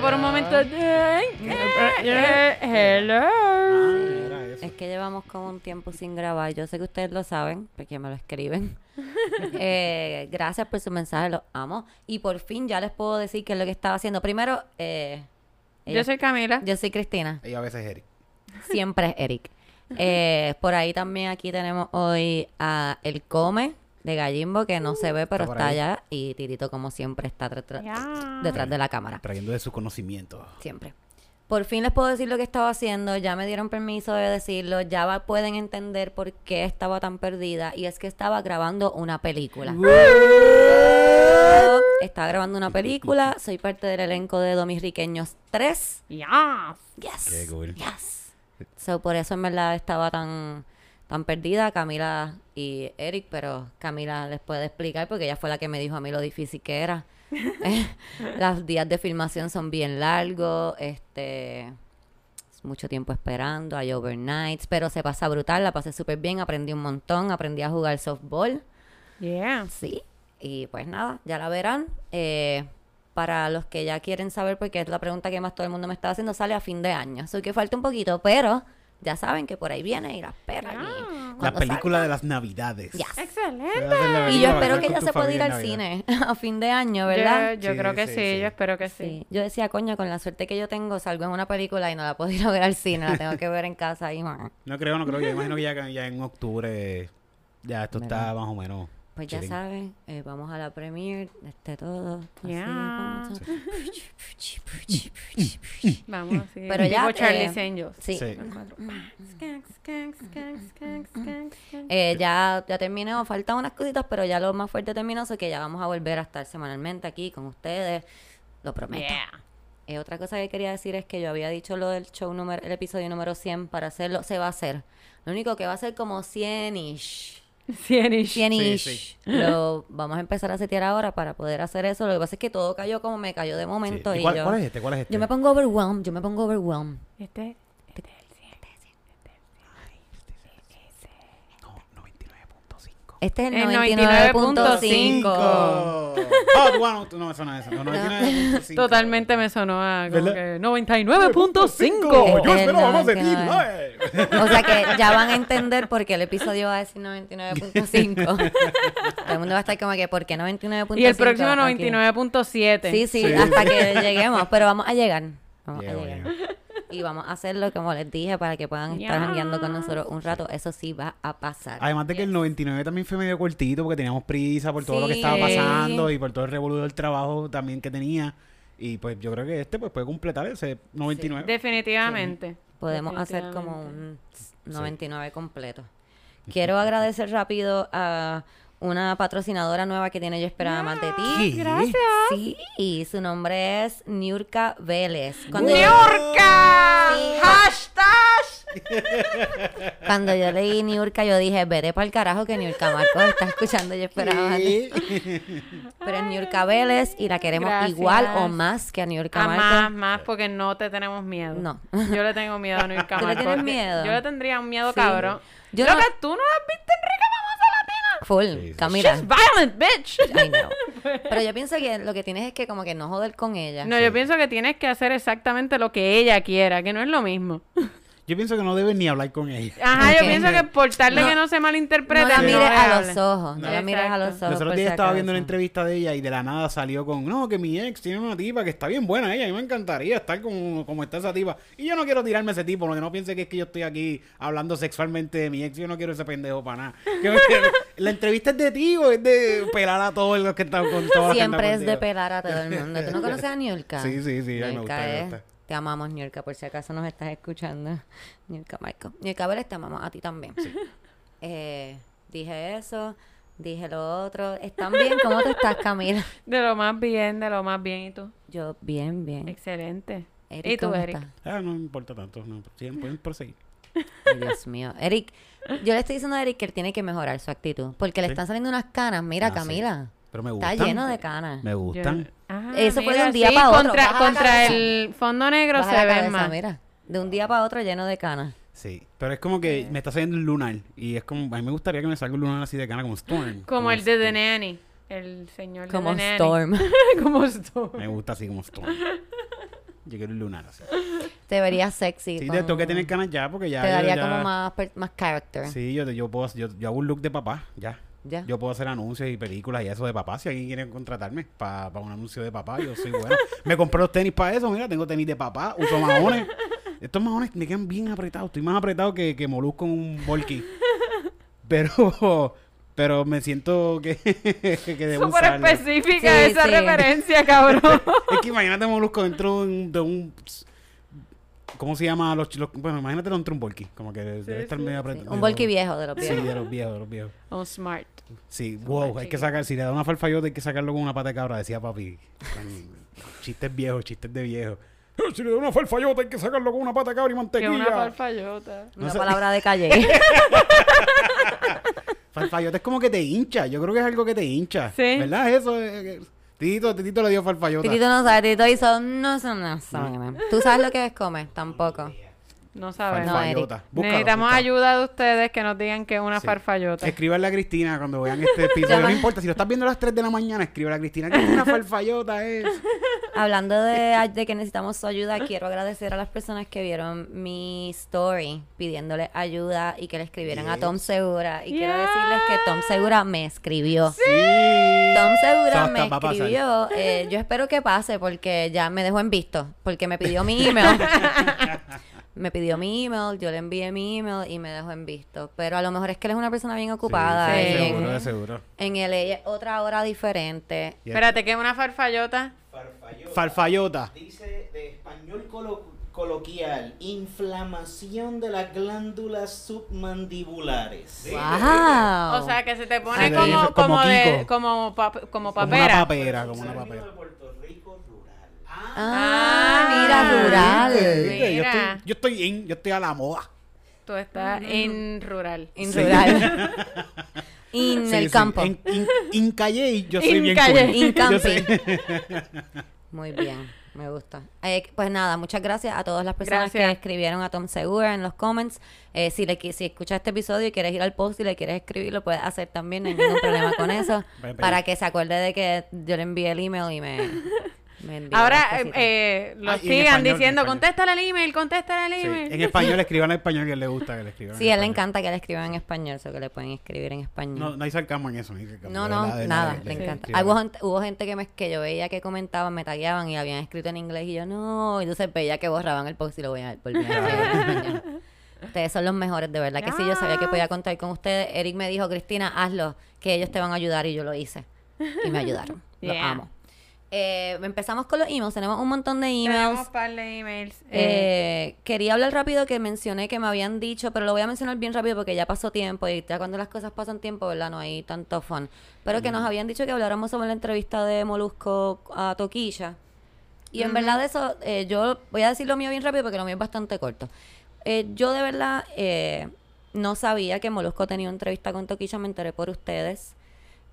yo por un momento. eh, eh, hello. Ah. Es que llevamos como un tiempo sin grabar. Yo sé que ustedes lo saben, porque me lo escriben. Eh, gracias por su mensaje, los amo. Y por fin ya les puedo decir qué es lo que estaba haciendo. Primero, eh, ella- Yo soy Camila. yo soy Cristina. Y a veces Eric. Siempre es Eric. Eh, por ahí también aquí tenemos hoy a El Come de Gallimbo, que no se ve, pero Está está allá. Y Tirito, como siempre, está detrás, Ya. detrás de la cámara. Trayendo de su conocimiento. Siempre. Por fin les puedo decir lo que estaba haciendo, ya me dieron permiso de decirlo, ya va- pueden entender por qué estaba tan perdida y es que estaba grabando una película. Estaba grabando una película, soy parte del elenco de Domisriqueños 3. Ya. Yes. Qué cool. Yes. So, por eso en verdad estaba tan, tan perdida Camila y Eric, pero Camila les puede explicar porque ella fue la que me dijo a mí lo difícil que era. Los días de filmación son bien largos, este es mucho tiempo esperando, hay overnights, pero se pasa brutal, la pasé súper bien, aprendí un montón, aprendí a jugar softball. Yeah. Sí, y pues nada, ya la verán. Eh, para los que ya quieren saber, porque es la pregunta que más todo el mundo me está haciendo, sale a fin de año. Así que falta un poquito, pero ya saben que por ahí viene y la esperan. y Ah. La película salga, de las navidades. yes. Excelente. Y yo espero que ya se pueda ir al cine a fin de año, ¿verdad? Yo, yo Sí, creo que sí, sí, sí. yo espero que sí. Sí. Yo decía, coño, con la suerte que yo tengo, salgo en una película y no la puedo ir a ver al cine, la tengo que ver en casa y más. No creo, no creo. Yo imagino que ya, ya en octubre ya esto está más o menos. Pues ya saben, eh, vamos a la premiere, este todo. así, Ya. vamos a- Vamos, sí. Pero ya, Tipo Charlie's eh, Angels. Sí. Eh, ya, ya terminó, faltan unas cositas, pero ya lo más fuerte terminó, so que ya vamos a volver a estar semanalmente aquí con ustedes, lo prometo. Yeah. Eh, otra cosa que quería decir es que yo había dicho lo del show número, el episodio número 100 para hacerlo, se va a hacer. Lo único que va a ser como 100-ish. Cienish. 100-ish. sí. Lo vamos a empezar a setear ahora para poder hacer eso. Lo que pasa es que todo cayó como me cayó de Sí. momento. ¿Y Y cuál, yo, cuál es este? ¿Cuál es este? yo me pongo overwhelmed, yo me pongo overwhelmed. Este, este es el 100. No, 99.5. Este es el El 99.5. Ah, bueno, no, eso no es eso. No, 99.5. Totalmente me sonó a como que 99.5. Yo es el esperaba más de ti. 99. ay. O sea que ya van a entender por qué el episodio va a decir 99.5. Todo el mundo va a estar como que, ¿por qué 99.5? Y el próximo aquí? 99.7. Sí, sí, Sí. hasta que lleguemos, pero vamos a llegar. Vamos Llego, a llegar. llego. Y vamos a hacerlo como les dije para que puedan estar jangueando con nosotros un rato. Eso sí va a pasar. Además de que el 99 también fue medio cortito porque teníamos prisa por todo lo que Sí. estaba pasando y por todo el revoludo del trabajo también que tenía. Y pues yo creo que este pues puede completar ese 99. Definitivamente. Podemos hacer como un 99 completo. Quiero agradecer rápido a una patrocinadora nueva que tiene Yo Esperaba Más de Ti. Gracias. Sí, y su nombre es Niurka Vélez. Cuando yo, ¡Niurka! Sí. ¡Hashtag! cuando yo leí Niurka, yo dije, vete para el carajo que Niurka Marcos está escuchando Yo Esperaba Más de Ti. Pero es Niurka Vélez y la queremos Gracias. igual o más que a Niurka Marcos. más, más, porque no te tenemos miedo. No. Yo le tengo miedo a Nurka ¿Tú le Marcos. tienes miedo? Yo le tendría un miedo, Sí. cabrón. Yo Yo no- tú no la has visto en Rica Latina. Full, Sí, sí. Camila. She's violent, bitch. I know. Pero yo pienso que lo que tienes es que como que no joder con ella. No, yo pienso que tienes que hacer exactamente lo que ella quiera, que no es lo mismo. Yo pienso que no deben ni hablar con ella. Ajá, yo pienso que por tal de No. que no se malinterprete, no la mires a los ojos, no, la mires a los ojos. Los otros por días estaba viendo una entrevista de ella y de la nada salió con, no, que mi ex tiene una tipa que está bien buena ella, a mí me encantaría estar como, como está esa tipa. Y yo no quiero tirarme a ese tipo, porque no piense que es que yo estoy aquí hablando sexualmente de mi ex, yo no quiero ese pendejo para nada. La entrevista es de ti o es de pelar a todos los que están con todos los que Siempre es de pelar a todo el mundo. ¿Tú no conoces a Niurka? Sí, sí, sí, a mí me me es- gusta. Te amamos, Niurka, por si acaso nos estás escuchando. Niurka Marco. Niurka Vélez, te amamos a ti también. Eh, dije eso, dije lo otro. ¿Están bien? ¿Cómo tú estás, Camila? De lo más bien, de lo más bien. ¿Y tú? Yo, bien, bien. Excelente. Eric, ¿Y tú, ¿cómo Eric? estás? Ah, no me importa tanto, no, sí, pueden proseguir. Ay, Dios mío. Eric, yo le estoy diciendo a Eric que él tiene que mejorar su actitud. Porque le Sí. están saliendo unas canas. Mira, Ah, sí. Pero me Está gustan. lleno de canas. Me Yo- gustan. Ah, Eso fue de mira, un día sí, pa' otro. Contra, Baja el fondo negro Baja se la ve cabeza, más. mira. De un día para otro lleno de canas. Sí, pero es como que me está saliendo un lunar y es como, a mí me gustaría que me salga un lunar así de cana como Storm. Como el de The Nanny. el señor de Como Nanny. Storm. como Storm. Me gusta así como Stone. Yo quiero un lunar así. Te verías sexy. Sí, con- te tengo que tener canas ya porque ya. Te yo daría ya- como más, más character. Sí, yo, yo puedo, yo, yo hago un look de papá, ya. Ya. Yo puedo hacer anuncios y películas y eso de papá. Si alguien quiere contratarme para un anuncio de papá, yo soy bueno. me compré los tenis para eso. Mira, tengo tenis de papá, uso mahones. Estos mahones me quedan bien apretados. Estoy más apretado que, que Molusco en un volky. Pero, pero me siento que, que debo Súper usarlo. específica Sí, esa sí. referencia, cabrón. Es que imagínate Molusco dentro de un... de un- ¿Cómo se llama? Los, los- bueno, imagínate un volky. Como que debe estar medio apretado. Un volky viejo de los Sí, viejos. de los viejos, de los viejos. Oh, smart. Sí, wow, hay que sacar, si le da una farfallota hay que sacarlo con una pata de cabra, decía papi. Chistes viejos, chistes de viejos. "Eh, Si le da una farfallota hay que sacarlo con una pata de cabra y mantequilla. una farfallota. No Una sé. palabra de calle. Farfallota es como que te hincha, yo creo que es algo que te hincha. Sí. ¿Verdad? Eso. eh, Tito, Tito le dio farfallota. Titito no sabe, Titito hizo, no no sabe. ¿Tú sabes lo que es comer? Tampoco. No sabemos. Farfallota. Búscalo, Necesitamos búscalo. ayuda de ustedes que nos digan que es una Sí. farfallota. Escríbanle a Cristina cuando vean este episodio. No importa, si lo estás viendo a las 3 de la mañana, escríbele a Cristina que una farfallota es. Hablando de, de que necesitamos su ayuda, quiero agradecer a las personas que vieron mi story pidiéndole ayuda y que le escribieran a. Tom Segura. Y quiero decirles que Tom Segura me escribió. Sí. Tom Segura me va a pasar. escribió. eh, yo espero que pase porque ya me dejó en visto. Porque me pidió mi email. me pidió mi email, yo le envié mi email y me dejó en visto. Pero a lo mejor es que él es una persona bien ocupada. Sí, Sí. de en, seguro, de seguro. en el ella- otra hora diferente. Espérate, que es una farfallota. Farfallota. Farfallota. Dice de español colo- coloquial, inflamación de las glándulas submandibulares. ¡Wow! O sea, que se te Ah, pone de- como, como como, de, Kiko. como, pa- como Como una papera. papera, como una papera. de Puerto Rico rural. Ah, Ah, mira, rural. Yo Mira. estoy, yo estoy in, yo estoy a la moda. Tú estás en rural. En Sí. rural. En Sí, el sí. campo. En, calle yo soy In bien calle. cool. In Yo camping. soy- Muy bien, me gusta. Eh, pues nada, muchas gracias a todas las personas Gracias. que escribieron a Tom Segura en los comments. Eh, si le qui- si escuchas este episodio y quieres ir al post y le quieres escribir, lo puedes hacer también, no hay ningún problema con eso. Ven, ven. para que se acuerde de que yo le envié el email y me, Ahora eh, eh, lo Ah, sigan español, diciendo, contéstale el email, contéstale el Sí, email. En español, escriban en español que le gusta que le escriban. Sí, a él le encanta que le escriban en español, o que le pueden escribir en español. No, no hay sarcasmo en eso. No, sarcasmo, No, verdad, nada, le encanta. sí, Ah, hubo, gente, hubo gente que, me, que yo veía que comentaban, me tagueaban y habían escrito en inglés y yo no, y entonces veía que borraban el post y lo voy a volver a escribir. Ustedes son los mejores, de verdad que sí, yo sabía que podía contar con ustedes. Eric me dijo, Cristina, hazlo, que ellos te van a ayudar y yo lo hice. Y me ayudaron. Los Yeah. amo. Eh, empezamos con los emails, tenemos un montón de Tenemos emails. un par de emails. Eh, Eh, quería hablar rápido que mencioné que me habían dicho, pero lo voy a mencionar bien rápido porque ya pasó tiempo y ya cuando las cosas pasan tiempo, ¿verdad? No hay tanto fun. Pero que nos habían dicho que habláramos sobre la entrevista de Molusco a Toquilla. Y en verdad eso, eh, yo voy a decir lo mío bien rápido porque lo mío es bastante corto. Eh, yo de verdad eh, no sabía que Molusco tenía una entrevista con Toquilla, me enteré por ustedes.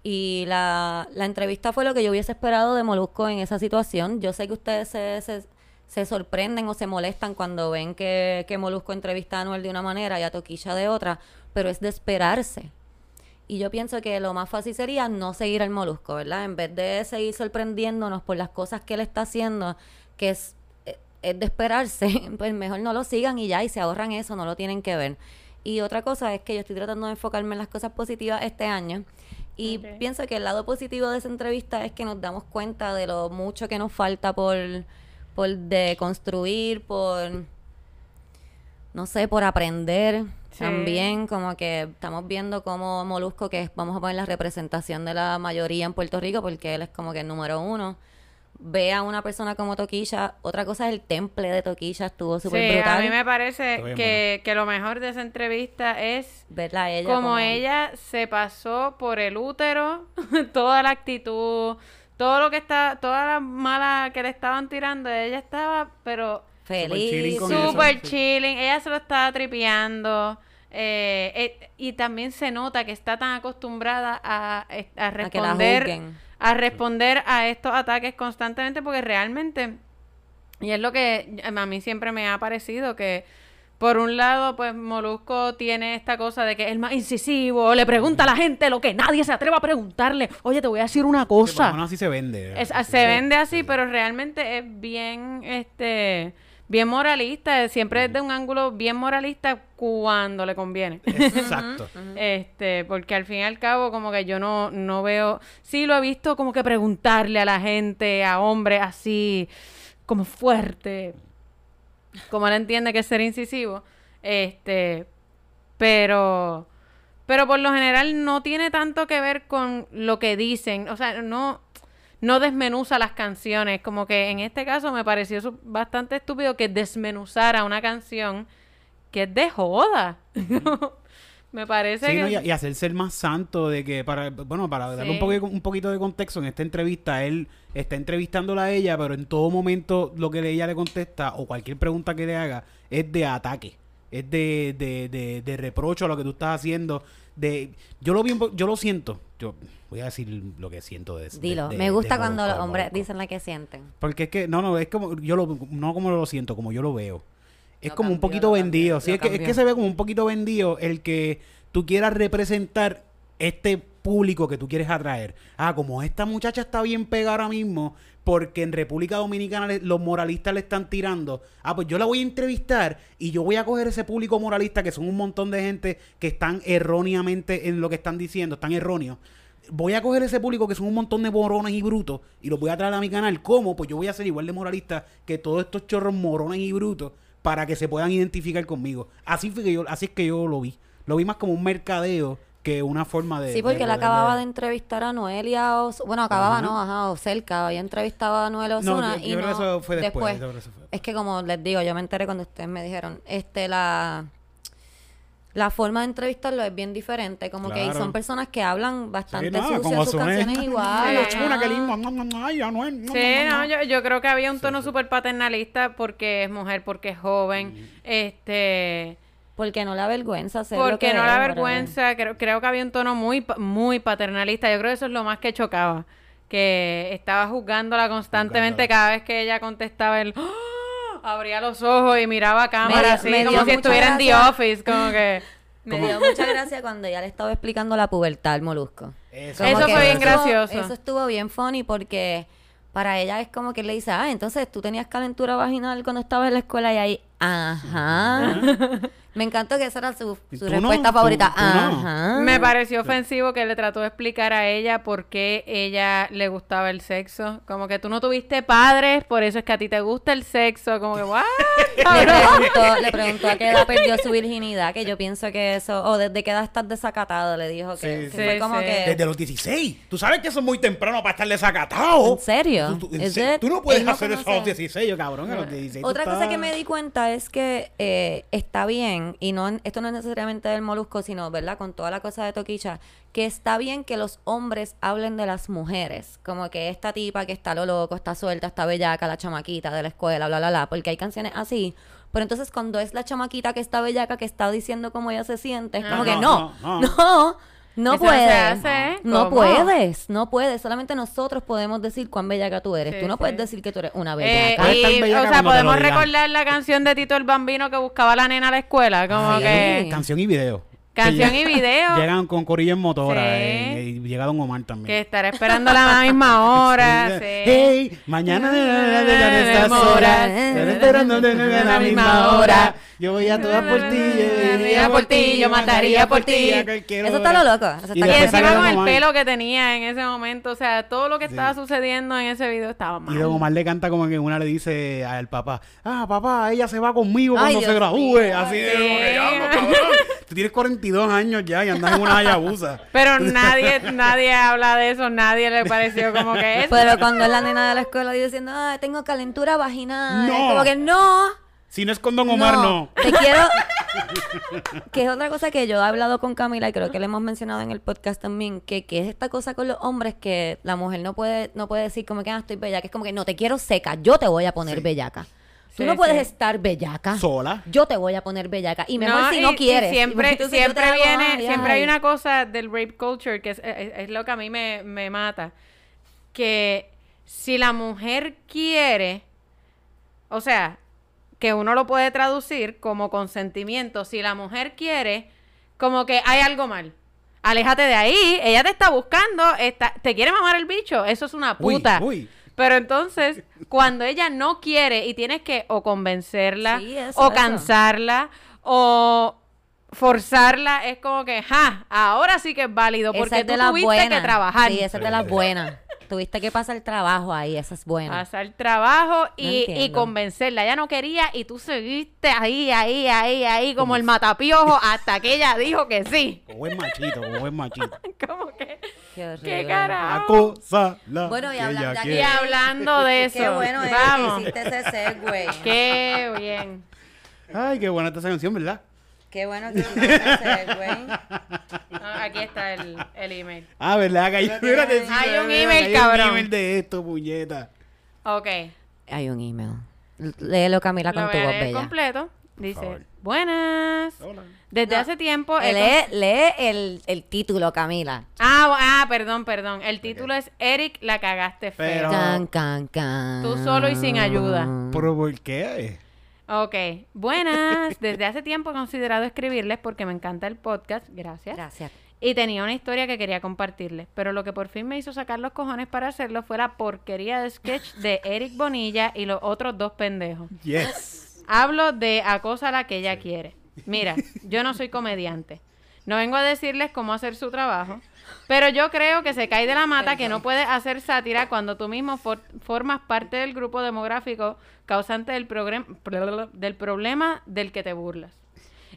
Y la, la entrevista fue lo que yo hubiese esperado de Molusco en esa situación. Yo sé que ustedes se, se, se sorprenden o se molestan cuando ven que, que Molusco entrevista a Anuel de una manera y a Toquilla de otra, pero es de esperarse. Y yo pienso que lo más fácil sería no seguir al Molusco, ¿verdad? En vez de seguir sorprendiéndonos por las cosas que él está haciendo, que es, eh, es de esperarse, pues mejor no lo sigan y ya, y se ahorran eso, no lo tienen que ver. Y otra cosa es que yo estoy tratando de enfocarme en las cosas positivas este año. Y pienso que el lado positivo de esa entrevista es que nos damos cuenta de lo mucho que nos falta por, por deconstruir, por, no sé, por aprender Sí. también, como que estamos viendo cómo Molusco, que es, vamos a poner la representación de la mayoría en Puerto Rico, porque él es como que el número uno, ve a una persona como Toquilla, otra cosa es el temple de Toquilla, estuvo súper sí, brutal. a mí me parece que, que lo mejor de esa entrevista es verla a ella como, ella se pasó por el útero, toda la actitud, todo lo que está, toda la mala que le estaban tirando, ella estaba, pero feliz, chilling sí. chilling, ella se lo estaba tripeando. eh, eh, y también se nota que está tan acostumbrada a, eh, a a que la responder. A responder a estos ataques constantemente porque realmente y es lo que a mí siempre me ha parecido que por un lado, pues Molusco tiene esta cosa de que es el más incisivo, le pregunta a la gente lo que nadie se atreva a preguntarle. Oye, te voy a decir una Sí, por lo cosa. menos así se vende. Es- se vende así, pero realmente es bien, este, bien moralista. Siempre es de un ángulo bien moralista cuando le conviene. Exacto. Este, porque al fin y al cabo, como que yo no, no veo. Sí, lo he visto como que preguntarle a la gente, a hombres así, como fuerte. Como él entiende que es ser incisivo. Este, pero. Pero por lo general no tiene tanto que ver con lo que dicen. O sea, no, no desmenuza las canciones. Como que en este caso me pareció bastante estúpido que desmenuzara una canción que es de joda. me parece Sí, que. no, y, y hacerse el más santo de que para bueno para darle un, Sí. poqui- un poquito de contexto en esta entrevista él está entrevistándola a ella pero en todo momento lo que ella le contesta o cualquier pregunta que le haga es de ataque es de, de, de, de reprocho a lo que tú estás haciendo de yo lo vi yo lo siento yo voy a decir lo que siento de de- Dilo. de- Me gusta de cuando los hombres dicen la que sienten. Porque es que, no, no, es como, yo lo, no como lo siento, como yo lo veo. Es Lo como un poquito lo vendido. cambió, Sí, lo es que, es que se ve como un poquito vendido el que tú quieras representar este público que tú quieres atraer. Ah, como esta muchacha está bien pegada ahora mismo, porque en República Dominicana los moralistas le están tirando. Ah, pues yo la voy a entrevistar y yo voy a coger ese público moralista, que son un montón de gente que están erróneamente en lo que están diciendo, están erróneos voy a coger ese público que son un montón de morones y brutos y los voy a traer a mi canal. ¿Cómo? Pues yo voy a ser igual de moralista que todos estos chorros morones y brutos para que se puedan identificar conmigo. Así fue que yo, así es que yo lo vi. Lo vi más como un mercadeo que una forma de. Sí, porque de él acababa de entrevistar a Noelia Os... Bueno, acababa, Ajá. no, ajá, o cerca. Había entrevistado a Noelia No, Osuna yo- y no... que eso fue después, eso fue Es que como les digo, yo me enteré cuando ustedes me dijeron, este, la... La forma de entrevistarlo es bien diferente, como que son personas que hablan Sí, bastante no, sucias como sus canciones igual. Ay, Sí. No, Sí, yo, yo creo que había un tono sí. súper paternalista porque es mujer, porque es joven, este, Porque no le avergüenza hacer lo porque que no la vergüenza, creo, creo que había un tono muy, muy paternalista, yo creo que eso es lo más que chocaba, que estaba juzgándola constantemente Juzgándola. cada vez que ella contestaba el ¡Ah! abría los ojos y miraba a cámara así, me como si estuviera en The. Office, como que... Me dio mucha gracia cuando ya le estaba explicando la pubertad al molusco. Eso, Eso fue bien gracioso. Eso estuvo bien funny porque para ella es como que le dice, ah, entonces tú tenías calentura vaginal cuando estabas en la escuela y ahí, ajá. Me encantó que esa era su, ¿Y su tú respuesta favorita. tú? Ajá. Me pareció ofensivo que le trató de explicar a ella por qué ella le gustaba el sexo. Como que tú no tuviste padres, por eso es que a ti te gusta el sexo. Como que, ¿what? Le preguntó, le preguntó a qué edad perdió su virginidad, que yo pienso que eso, o desde qué edad estás desacatado, le dijo que, Sí, que sí. fue Sí, como sí. que... Desde los 16. Tú sabes que eso es muy temprano para estar desacatado. ¿En serio? Tú, en se- no puedes no hacer eso a los 16, yo cabrón, a los 16. tú Otra cosa estás- que me di cuenta es que eh, está bien, y no esto no es necesariamente del molusco, sino, ¿verdad? Con toda la cosa de Toquicha, que está bien que los hombres hablen de las mujeres. Como que esta tipa que está lo loco, está suelta, está bellaca, la chamaquita de la escuela, bla, bla, bla. Porque hay canciones así. Pero entonces cuando es la chamaquita que está bellaca, que está diciendo cómo ella se siente, es como No, que no, no, no, no, no. no, Eso no se puedes. hace, No ¿cómo? puedes, no puedes. Solamente nosotros podemos decir cuán bellaca tú eres. Sí, tú no sí. puedes decir que tú eres una Eh, bellaca. Puedes estar y, bellaca o sea, podemos recordar la canción de Tito el Bambino que buscaba a la nena a la escuela. Como Ay, que... Canción y video. Canción y video. Llegan con Corillo en motora. Sí. eh, y llega Don Omar también. Que estará esperando a la misma hora. sí. Hey, mañana de estas horas. Estaré esperando a la misma hora. Yo voy a todas por ti. Yo iría por ti. Yo mataría por ti. Eso está lo loco. Eso Y está encima con el pelo que tenía en ese momento, o sea, todo lo que estaba sucediendo en ese video estaba mal. Y Don Omar le canta como que una le dice al papá, ah, papá, ella se va conmigo cuando se gradúe. Así de Sí. Tú tienes 42 años ya y andas en una hayabusa. Pero nadie, nadie habla de eso, nadie le pareció como que es. Pero cuando es la nena de la escuela diciendo, ah, tengo calentura vaginal. No. es Como que no. Si no es con Don Omar, no. Te quiero. que es otra cosa que yo he hablado con Camila y creo que le hemos mencionado en el podcast también, que, que es esta cosa con los hombres que la mujer no puede, no puede decir como que ah, estoy bellaca. Es como que no, te quiero seca, yo te voy a poner bellaca. Tú Sí, no puedes sí. estar bellaca. Sola. Yo te voy a poner bellaca. Y mejor si y- no y quieres. siempre, Y siempre hago, viene, ay, siempre hay ay. una cosa del rape culture que es, es- es lo que a mí me, me mata. Que si la mujer quiere, o sea, que uno lo puede traducir como consentimiento. Si la mujer quiere, como que hay algo mal. Aléjate de ahí, ella te está buscando, está, te quiere mamar el bicho, eso es una Uy, puta. uy. Pero entonces, cuando ella no quiere y tienes que o convencerla, Sí, eso, o eso. cansarla, o forzarla, es como que, ja, ahora sí que es válido, Esa porque es de tú las tuviste buenas. que trabajar. Sí, esa es de las buenas. Tuviste que pasar el trabajo ahí, esa es buena. Hacer trabajo y, y convencerla. Ella no quería y tú seguiste ahí, ahí, ahí, ahí, como el matapiojo, hasta que ella dijo que sí. Como buen machito, como buen machito. Como que, Qué carajo. La Bueno, y que hablando Y hablando de eso, Qué bueno es vamos. que hiciste ese segue. Qué bien. Ay, qué buena esta canción, ¿verdad? Qué bueno que ese segue. Ah, aquí está el, el email. Ah, ¿verdad? Que hay, sí, Hay un email, hay cabrón. un email de esto, puñeta. Ok. Hay un email. Léelo, Camila, Lo con tu voy a voz leer bella. completo. Dice, buenas. Hola. Desde No, hace tiempo... he Lee, lee el, el título, Camila. Ah, ah, perdón, perdón. El título es Eric, la cagaste feo. Pero- Can, can, can. Tú solo y sin ayuda. ¿Pero por qué? Ok, buenas. Desde hace tiempo he considerado escribirles porque me encanta el podcast. Gracias. Gracias. Y tenía una historia que quería compartirles. Pero lo que por fin me hizo sacar los cojones para hacerlo fue la porquería de sketch de Eric Bonilla y los otros dos pendejos. Yes. Hablo de acosa a la que ella quiere. Mira, yo no soy comediante. No vengo a decirles cómo hacer su trabajo, pero yo creo que se cae de la mata que no puedes hacer sátira cuando tú mismo for- formas parte del grupo demográfico causante del, del problema del que te burlas.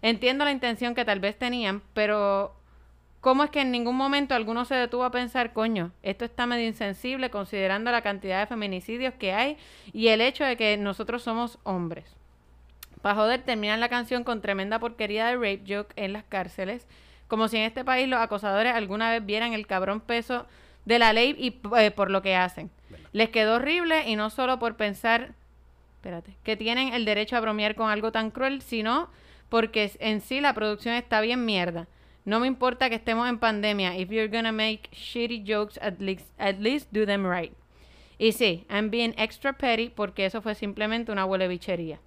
Entiendo la intención que tal vez tenían, pero ¿cómo es que en ningún momento alguno se detuvo a pensar, coño, esto está medio insensible considerando la cantidad de feminicidios que hay y el hecho de que nosotros somos hombres? Para joder, terminan la canción con tremenda porquería de rape joke en las cárceles, como si en este país los acosadores alguna vez vieran el cabrón peso de la ley y eh, por lo que hacen. Les quedó horrible y no solo por pensar, espérate, que tienen el derecho a bromear con algo tan cruel, sino porque en sí la producción está bien mierda. No me importa que estemos en pandemia. If you're gonna make shitty jokes, at least, at least do them right. Y sí, I'm being extra petty porque eso fue simplemente una huele bichería.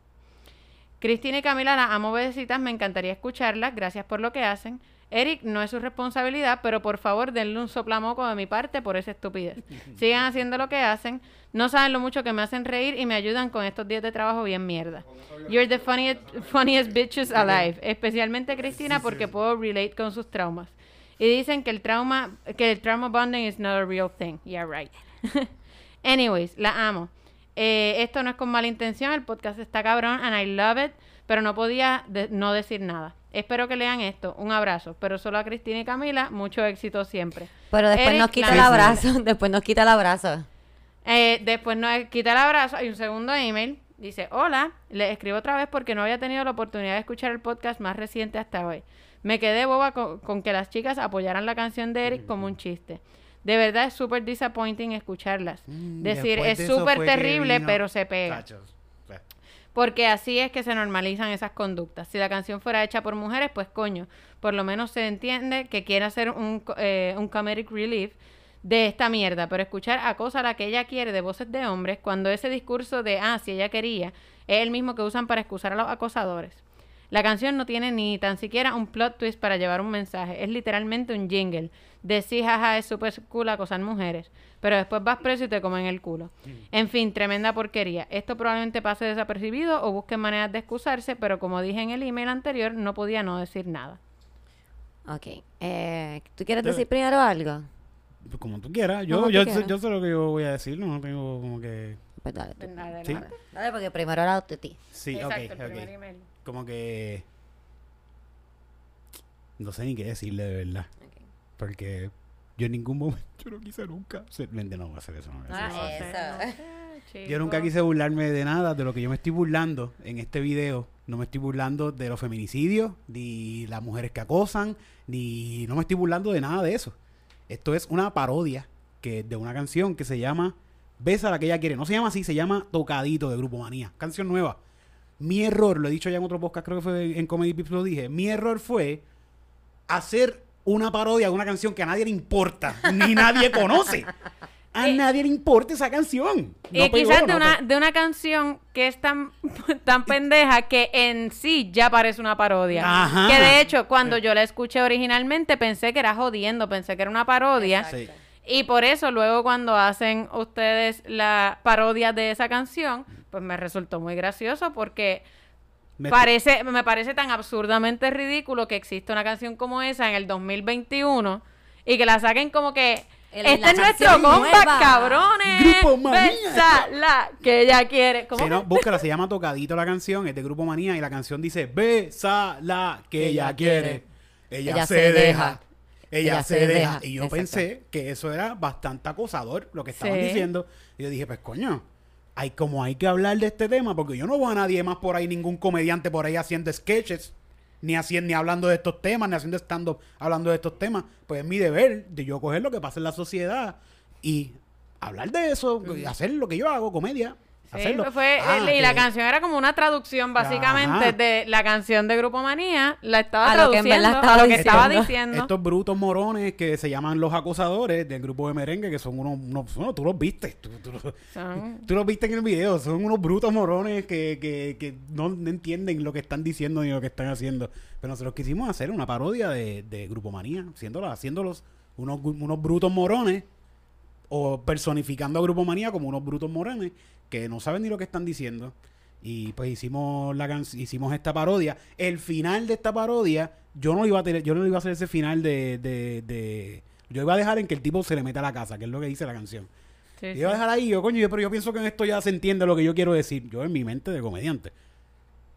Cristina y Camila las amo bebecitas, me encantaría escucharlas, gracias por lo que hacen. Eric, no es su responsabilidad, pero por favor denle un soplamoco de mi parte por esa estupidez. Sigan haciendo lo que hacen, no saben lo mucho que me hacen reír y me ayudan con estos días de trabajo bien mierda. You're the funniest, funniest bitches alive, especialmente Cristina porque puedo relate con sus traumas. Y dicen que el trauma, que el trauma bonding is not a real thing. Yeah, right. Anyways, la amo. Eh, esto no es con mala intención, el podcast está cabrón and I love it, pero no podía de- no decir nada. Espero que lean esto. Un abrazo, pero solo a Cristina y Camila, mucho éxito siempre. Pero después Eric, nos quita el abrazo. Después nos quita el abrazo. Eh, después nos quita el abrazo, hay un segundo email. Dice, hola, le escribo otra vez porque no había tenido la oportunidad de escuchar el podcast más reciente hasta hoy. Me quedé boba con, con que las chicas apoyaran la canción de Eric como un chiste. De verdad es súper disappointing escucharlas. Decir, Después es súper terrible, pero se pega. Tachos. Porque así es que se normalizan esas conductas. Si la canción fuera hecha por mujeres, pues coño, por lo menos se entiende que quiere hacer un, eh, un comedic relief de esta mierda, pero escuchar a cosa la que ella quiere de voces de hombres, cuando ese discurso de, ah, si ella quería, es el mismo que usan para excusar a los acosadores. La canción no tiene ni tan siquiera un plot twist para llevar un mensaje, es literalmente un jingle de sí, jaja, es súper cool acosar mujeres, pero después vas preso y te comen el culo. En fin, tremenda porquería. Esto probablemente pase desapercibido o busquen maneras de excusarse, pero como dije en el email anterior, no podía no decir nada. Ok. Eh, ¿Tú quieres decir primero algo? pues Como tú quieras. Yo, Como tú yo, quieras. sé, yo sé lo que yo voy a decir. No tengo como que... Pues dale tú. Sí. Dale, porque primero era de ti. Sí, Exacto, ok, el ok. primer email. Como que... No sé ni qué decirle de verdad. Porque yo en ningún momento... Yo no quise nunca... No, voy a hacer eso. no voy a hacer Ah, eso. eso. sé, Yo nunca quise burlarme de nada, de lo que yo me estoy burlando en este video. No me estoy burlando de los feminicidios, ni las mujeres que acosan, ni no me estoy burlando de nada de eso. Esto es una parodia que de una canción que se llama Besa la que ella quiere. No se llama así, se llama Tocadito de Grupo Manía. Canción nueva. Mi error, lo he dicho ya en otro podcast, creo que fue en Comedy Pips lo dije. Mi error fue hacer una parodia de una canción que a nadie le importa, ni nadie conoce. A Eh, nadie le importa esa canción. No y pegó, quizás de no una, de una canción que es tan, tan pendeja que en sí ya parece una parodia. Ajá. Que de hecho, cuando yo la escuché originalmente, pensé que era jodiendo, pensé que era una parodia. Sí. Y por eso luego cuando hacen ustedes la parodia de esa canción, pues me resultó muy gracioso porque Me- parece, me parece tan absurdamente ridículo que exista una canción como esa en el 2021 y que la saquen como que El- este la es nuestro nueva. cabrones. Grupo Manía. Bésala, que ella quiere. ¿Cómo? Si no, búscala, se llama Tocadito la canción, es de Grupo Manía y la canción dice Bésala que ella quiere. Ella, se, deja. Ella, se, deja. Y yo Exacto. pensé que eso era bastante acosador lo que estaban Sí. diciendo. Y yo dije, pues coño, hay como hay que hablar de este tema porque yo no veo a nadie más por ahí, ningún comediante por ahí haciendo sketches. Ni, haciendo, ni hablando de estos temas, ni haciendo stand-up hablando de estos temas. Pues es mi deber de yo coger lo que pasa en la sociedad y hablar de eso, y hacer lo que yo hago, comedia. Hacerlo. fue, Ah, y la canción era como una traducción básicamente Ajá. de la canción de Grupo Manía, la estaba A lo que en traduciendo verdad estaba a lo que estaba diciendo. Estos brutos morones que se llaman los acosadores del grupo de merengue, que son unos, unos- bueno, tú los viste, tú, tú los- Son- tú los viste en el video, son unos brutos morones que, que, que no, entienden lo que están diciendo ni lo que están haciendo. Pero nosotros quisimos hacer una parodia de, de Grupo Manía, haciéndola, haciéndolos unos, unos brutos morones o personificando a Grupo Manía como unos brutos morones que no saben ni lo que están diciendo. Y pues hicimos la can- hicimos esta parodia. El final de esta parodia, yo no iba a tener, yo no iba a hacer ese final de, de, de- yo iba a dejar en que el tipo se le meta a la casa, que es lo que dice la canción. sí. iba a dejar ahí, yo, coño, yo- pero yo pienso que en esto ya se entiende lo que yo quiero decir. Yo en mi mente de comediante.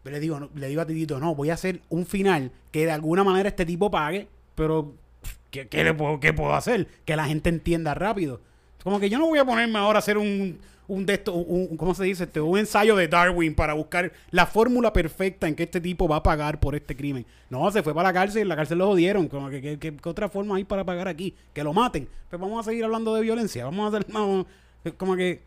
Pero le digo, no- le digo a Titito, no, voy a hacer un final que de alguna manera este tipo pague, pero ¿qué, qué le puedo, qué puedo hacer? Que la gente entienda rápido. Como que yo no voy a ponerme ahora a hacer un, un de estos, un, un- ¿cómo se dice? Este, un ensayo de Darwin para buscar la fórmula perfecta en que este tipo va a pagar por este crimen. No, se fue para la cárcel, en la cárcel lo jodieron. Como que, que- que- ¿qué otra forma hay para pagar aquí? Que lo maten. Pues vamos a seguir hablando de violencia. Vamos a hacer, vamos, como que,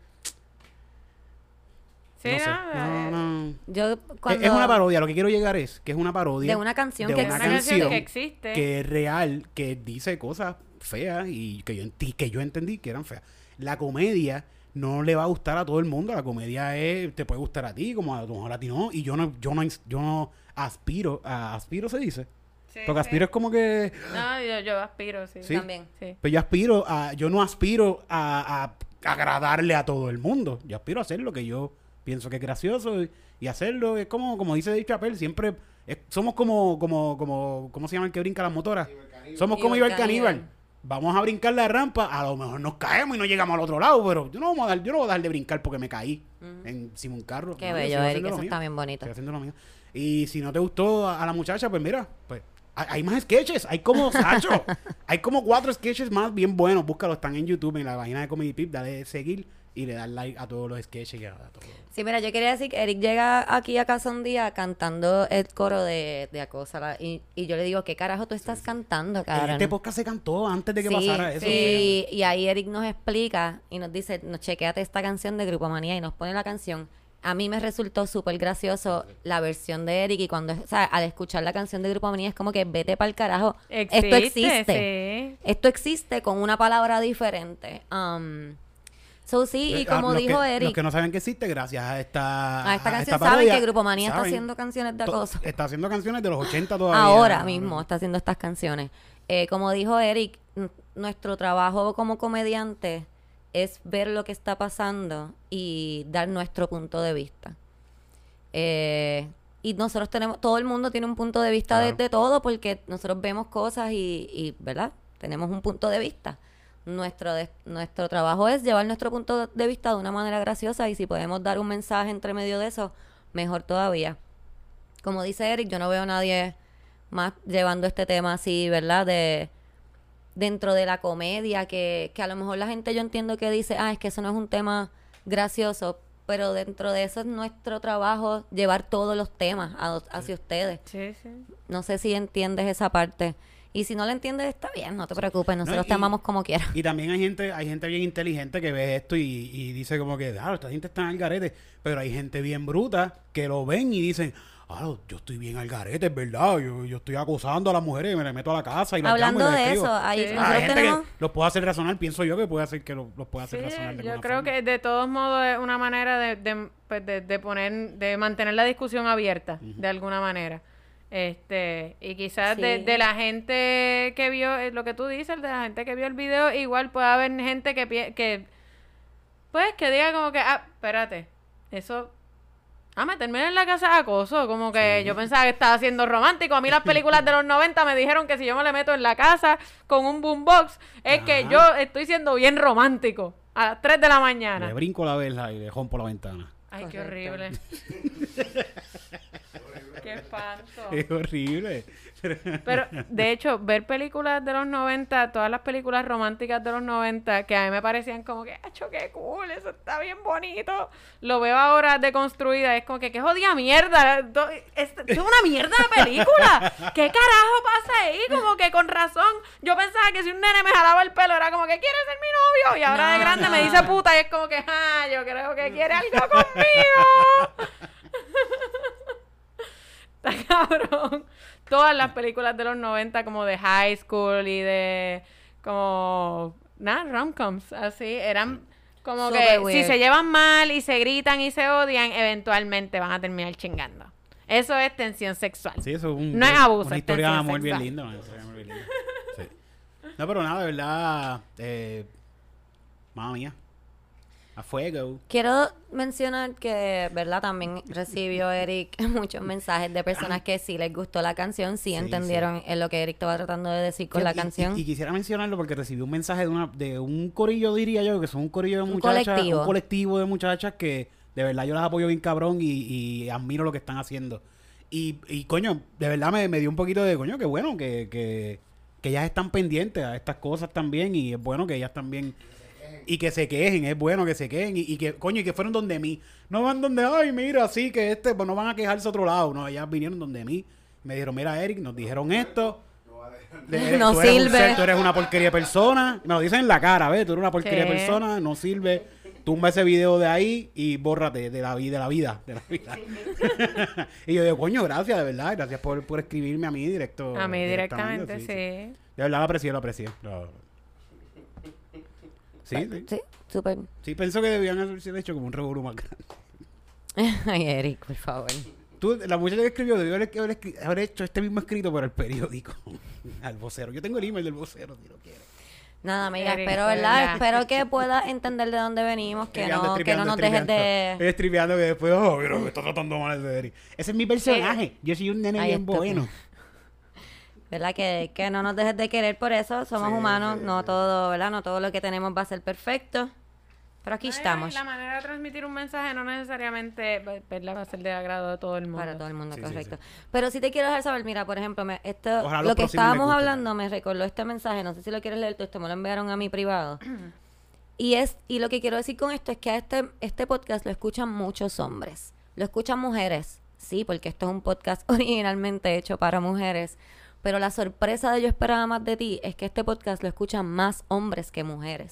Sí, no sé. no, No, no. Yo Es- cuando... Es una parodia, lo que quiero llegar es que es una parodia De una canción de que una canción canción que existe. que es real, que dice cosas feas y que yo, que yo entendí que eran feas. La comedia no le va a gustar a todo el mundo, la comedia es, te puede gustar a ti, como a, como a ti no, y yo no, yo no, yo no aspiro, a, aspiro se dice, Sí, porque sí. aspiro es como que, No, yo, yo aspiro, sí. Sí. También. Sí. pues yo aspiro a, yo no aspiro a, a agradarle a todo el mundo, yo aspiro a hacer lo que yo pienso que es gracioso y, y hacerlo, es como, como dice Dave Chappelle, siempre, es- somos como, como, como, ¿cómo se llama el que brinca las motoras? Somos como Iber Iber Caníbal. Vamos a brincar la rampa, a lo mejor nos caemos y no llegamos al otro lado, pero yo no, vamos a dar, yo no voy a dejar de brincar porque me caí encima de un carro. Qué No, bello, Eric, eso mío. está bien bonito. Estoy haciendo lo mío. Y si no te gustó a, a la muchacha, pues mira, pues hay, más sketches, hay como, Sacho, hay como cuatro sketches más bien buenos, búscalo, están en YouTube, en la página de Comedy Pip, dale seguir y le das like a todos los sketches y a, a todo. Sí, mira, yo quería decir que Eric llega aquí a casa un día cantando el coro de, de Acósala y, y yo le digo, ¿qué carajo tú estás cantando, En cabrón? este podcast se cantó antes de que Sí, pasara eso. sí, y ahí Eric nos explica y nos dice, no, chequéate esta canción de Grupo Manía y nos pone la canción. A mí me resultó súper gracioso la versión de Eric y cuando, o sea, al escuchar la canción de Grupo Manía es como que vete para el carajo. Esto existe. sí. Esto existe con una palabra diferente. Um, so sí, y Eh, ah, como dijo que, Eric, Los que no saben que existe, gracias a esta. a esta canción saben que Grupo Manía está haciendo canciones de acoso. Está haciendo canciones de los 80 todavía. Ahora mismo está haciendo estas canciones. Eh, como dijo Eric, nuestro trabajo como comediante es ver lo que está pasando y dar nuestro punto de vista. Eh, y nosotros tenemos, todo el mundo tiene un punto de vista de, Claro. de todo porque nosotros vemos cosas y, y, ¿verdad? Tenemos un punto de vista. Nuestro, de- nuestro trabajo es llevar nuestro punto de vista de una manera graciosa y si podemos dar un mensaje entre medio de eso, mejor todavía. Como dice Eric, yo no veo a nadie más llevando este tema así, ¿verdad? De dentro de la comedia, que, que a lo mejor la gente yo entiendo que dice, ah, es que eso no es un tema gracioso, pero dentro de eso es nuestro trabajo llevar todos los temas a- hacia ustedes. Sí, sí. No sé si entiendes esa parte. Y si no la entiendes, está bien, no te preocupes, nosotros y- te amamos como quieras. Y también hay gente, hay gente bien inteligente que ve esto y, y dice como que, ah, esta gente está en el garete. Pero hay gente bien bruta que lo ven y dicen, ah, yo estoy bien al garete, es verdad. Yo, yo estoy acosando a las mujeres y me las meto a la casa y las llamo Hablando y las de escribo. eso, Sí. Hay gente tenemos... que los puede hacer razonar, pienso yo que puede hacer que lo- los puede hacer Sí, razonar. de yo creo forma. que de todos modos es una manera de, de, pues, de- de poner, de mantener la discusión abierta, de alguna manera. Este, y quizás de, Sí. de la gente que vio, eh, lo que tú dices, de la gente que vio el video, igual puede haber gente que, pie- que pues, que diga como que, ah, espérate, eso, ah, meterme en la casa de acoso, como que yo pensaba que estaba siendo romántico. A mí las películas de los 90 me dijeron que si yo me le meto en la casa con un boombox, es que yo estoy siendo bien romántico a las 3 de la mañana. Le brinco la vela y le rompo la ventana. Ay, qué horrible. qué espanto. Es horrible. Pero, de hecho, ver películas de los 90, todas las películas románticas de los 90, que a mí me parecían como que, ¡acho, qué cool! Eso está bien bonito. Lo veo ahora deconstruida. Es como que, ¡qué jodida mierda! Es, es una mierda de película. ¿Qué carajo pasa ahí? Como que con razón. Yo pensaba que si un nene me jalaba el pelo era como que, ¿quieres ser mi novio? Y ahora de No, grande me dice puta y es como que, ¡ah! Yo creo que quiere algo conmigo. Está cabrón. Todas las películas de los 90 como de high school y de como nada, romcoms, así, eran como Super que weird. si se llevan mal y se gritan y se odian, eventualmente van a terminar chingando. Eso es tensión sexual. Sí, eso es un, No es abuso, una es historia de amor bien sexual. linda. una historia de amor bien linda. Sí. No, pero nada, de verdad. Eh, mamma mía. A fuego. Quiero mencionar que, ¿verdad? También recibió Eric muchos mensajes de personas que sí les gustó la canción, sí, Sí, entendieron en lo que Eric estaba tratando de decir con la y- canción. Y, y quisiera mencionarlo porque recibí un mensaje de, una, de un corillo, diría yo, que son un corillo de Un muchachas. colectivo. Un colectivo de muchachas que de verdad yo las apoyo bien cabrón y, y admiro lo que están haciendo. Y, y coño, de verdad me, me dio un poquito de coño, que bueno, que, que, que ellas están pendientes a estas cosas también y es bueno que ellas también... Y que se quejen, es bueno que se quejen y, y que, coño, y que fueron donde mí. No van donde, ay, mira, sí, que este, pues no van a quejarse otro lado. No, ellas vinieron donde mí. Me dijeron, mira, Eric, nos dijeron esto. De- No tú eres sirve. ser, tú eres una porquería de persona. Me lo dicen en la cara, ¿ves? Tú eres una porquería de Sí. persona, no sirve. Tumba ese video de ahí y bórrate de la, vi- de la vida. De la vida. y yo digo, coño, gracias, de verdad. Gracias por, por escribirme a mí directo. A mí directamente, sí. De verdad lo aprecié, lo aprecié. Lo- Sí, sí. Sí, súper. Sí, pienso que debían haberse hecho como un revolú más grande. Ay, Eric, por favor. Tú, la muchacha que escribió debió haber, haber haber hecho este mismo escrito por el periódico. Al vocero. Yo tengo el email del vocero, si lo quieres. Nada, amiga, espero, de ¿verdad? Espero que puedas entender de dónde venimos, que no, que no nos dejes de... Estripeando que después, oh, pero me está tratando mal ese Eric. Ese es mi personaje. Yo soy un nene Ay, bien bueno. ¿Verdad? Que, que no nos dejes de querer por eso, somos Sí, humanos, sí, no sí. todo, ¿verdad? No todo lo que tenemos va a ser perfecto. Pero aquí Ay, estamos. La manera de transmitir un mensaje no necesariamente ¿verdad? va a ser de agrado de todo el mundo. Para todo el mundo, Sí, sí, correcto. Pero sí te quiero dejar saber, mira, por ejemplo, me, esto, Ojalá lo que estábamos hablando me recordó este mensaje, no sé si lo quieres leer tú, esto me lo enviaron a mi privado. y es y lo que quiero decir con esto es que a este, este podcast lo escuchan muchos hombres, lo escuchan mujeres, sí, porque esto es un podcast originalmente hecho para mujeres, pero la sorpresa de Yo Esperaba Más de Ti es que este podcast lo escuchan más hombres que mujeres.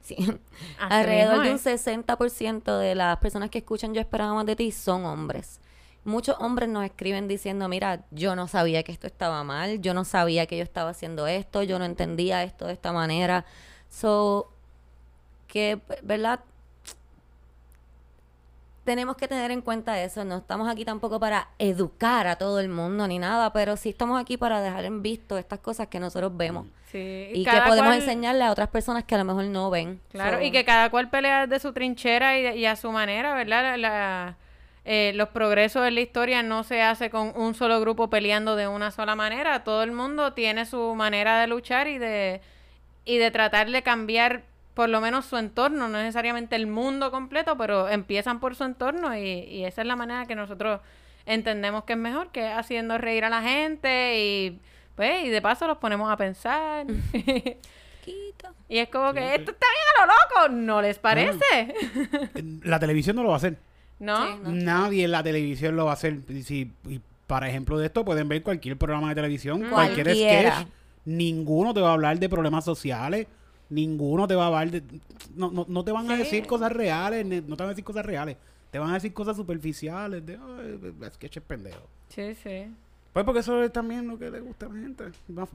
Sí. Alrededor de un es. 60% de las personas que escuchan Yo esperaba más de ti son hombres. Muchos hombres nos escriben diciendo, mira, yo no sabía que esto estaba mal, yo no sabía que yo estaba haciendo esto, yo no entendía esto de esta manera. So, que, ¿verdad? Tenemos que tener en cuenta eso. No estamos aquí tampoco para educar a todo el mundo ni nada, pero sí estamos aquí para dejar en visto estas cosas que nosotros vemos. Sí, Y que podemos cual- enseñarle a otras personas que a lo mejor no ven. Claro, So- y que cada cual pelea de su trinchera y, y a su manera, ¿verdad? La- la- eh, los progresos en la historia no se hace con un solo grupo peleando de una sola manera. Todo el mundo tiene su manera de luchar y de, y de tratar de cambiar por lo menos su entorno, no necesariamente el mundo completo, pero empiezan por su entorno y, y esa es la manera que nosotros entendemos que es mejor, que es haciendo reír a la gente y pues y de paso los ponemos a pensar. Y es como que esto está bien a lo loco, ¿no les parece? La televisión no lo va a hacer. ¿No? Sí, ¿no? Nadie en la televisión lo va a hacer. Y Si, y para ejemplo de esto, pueden ver cualquier programa de televisión, cualquier Cualquiera. sketch. Ninguno te va a hablar de problemas sociales. Ninguno te va a hablar de. No, no, no te van a decir cosas reales. No te van a decir cosas reales. te van a decir cosas superficiales de, "Ay, es que es pendejo. Sí, sí. Pues porque eso es también lo que le gusta a la gente.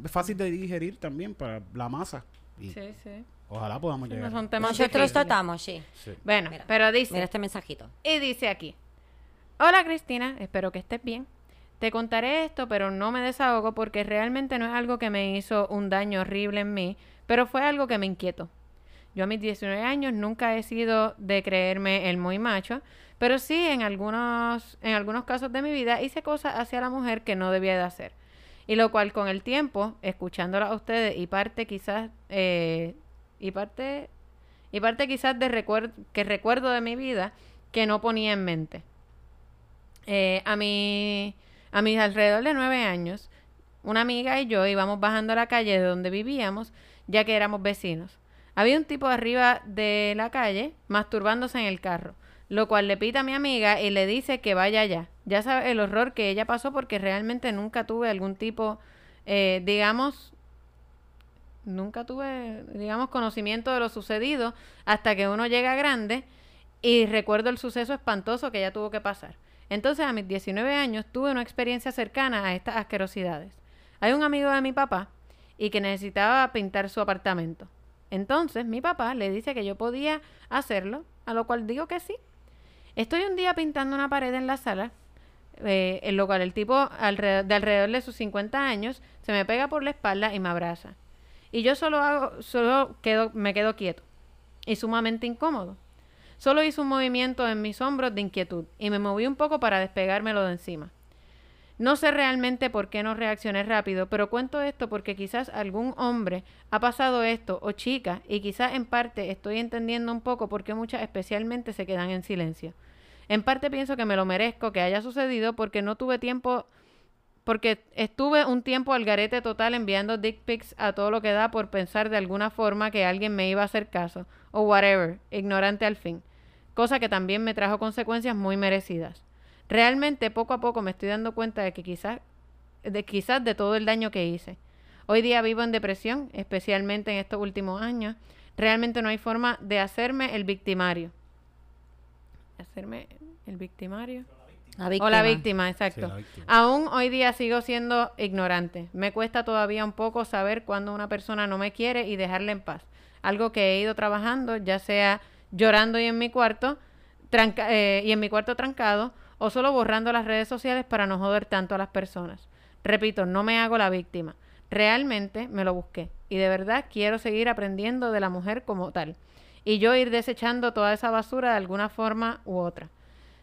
Es fácil de digerir también para la masa. Y Sí, sí. ojalá podamos No llegar. son temas Nosotros difíciles. tratamos, sí. Sí. Bueno, Mira, pero dice... Mira este mensajito. Y dice aquí, hola Cristina, espero que estés bien. Te contaré esto, pero no me desahogo porque realmente no es algo que me hizo un daño horrible en mí, pero fue algo que me inquietó. Yo a mis 19 años nunca he sido de creerme el muy macho, pero sí en algunos, en algunos casos de mi vida hice cosas hacia la mujer que no debía de hacer. Y lo cual con el tiempo, escuchándola a ustedes y parte quizás, eh, y parte, y parte quizás de recuerdo, que recuerdo de mi vida que no ponía en mente. Eh, a mi, a mis alrededor de nueve años, una amiga y yo íbamos bajando a la calle de donde vivíamos, ya que éramos vecinos. Había un tipo arriba de la calle masturbándose en el carro, lo cual le pita a mi amiga y le dice que vaya allá. Ya sabe el horror que ella pasó porque realmente nunca tuve algún tipo, eh, digamos, nunca tuve, digamos, conocimiento de lo sucedido hasta que uno llega grande y recuerdo el suceso espantoso que ella tuvo que pasar. Entonces, a mis 19 años, tuve una experiencia cercana a estas asquerosidades. Hay un amigo de mi papá y que necesitaba pintar su apartamento. Entonces, mi papá le dice que yo podía hacerlo, a lo cual digo que sí. Estoy un día pintando una pared en la sala, eh, en lo cual el tipo de alrededor de sus 50 años se me pega por la espalda y me abraza. Y yo solo hago, solo quedo, me quedo quieto y sumamente incómodo. Solo hice un movimiento en mis hombros de inquietud y me moví un poco para despegármelo de encima. No sé realmente por qué no reaccioné rápido, pero cuento esto porque quizás algún hombre ha pasado esto o chica y quizás en parte estoy entendiendo un poco por qué muchas especialmente se quedan en silencio. En parte pienso que me lo merezco que haya sucedido porque no tuve tiempo porque estuve un tiempo al garete total enviando dick pics a todo lo que da por pensar de alguna forma que alguien me iba a hacer caso, o whatever, ignorante al fin, cosa que también me trajo consecuencias muy merecidas. Realmente poco a poco me estoy dando cuenta de que quizás de quizás de todo el daño que hice. Hoy día vivo en depresión, especialmente en estos últimos años. Realmente no hay forma de hacerme el victimario. Hacerme el victimario. La O la víctima, exacto. Sí, la víctima. Aún hoy día sigo siendo ignorante. Me cuesta todavía un poco saber cuando una persona no me quiere y dejarla en paz. Algo que he ido trabajando, ya sea llorando y en mi cuarto, tranca- eh, y en mi cuarto trancado, o solo borrando las redes sociales para no joder tanto a las personas. Repito, no me hago la víctima. Realmente me lo busqué. Y de verdad quiero seguir aprendiendo de la mujer como tal. Y yo ir desechando toda esa basura de alguna forma u otra.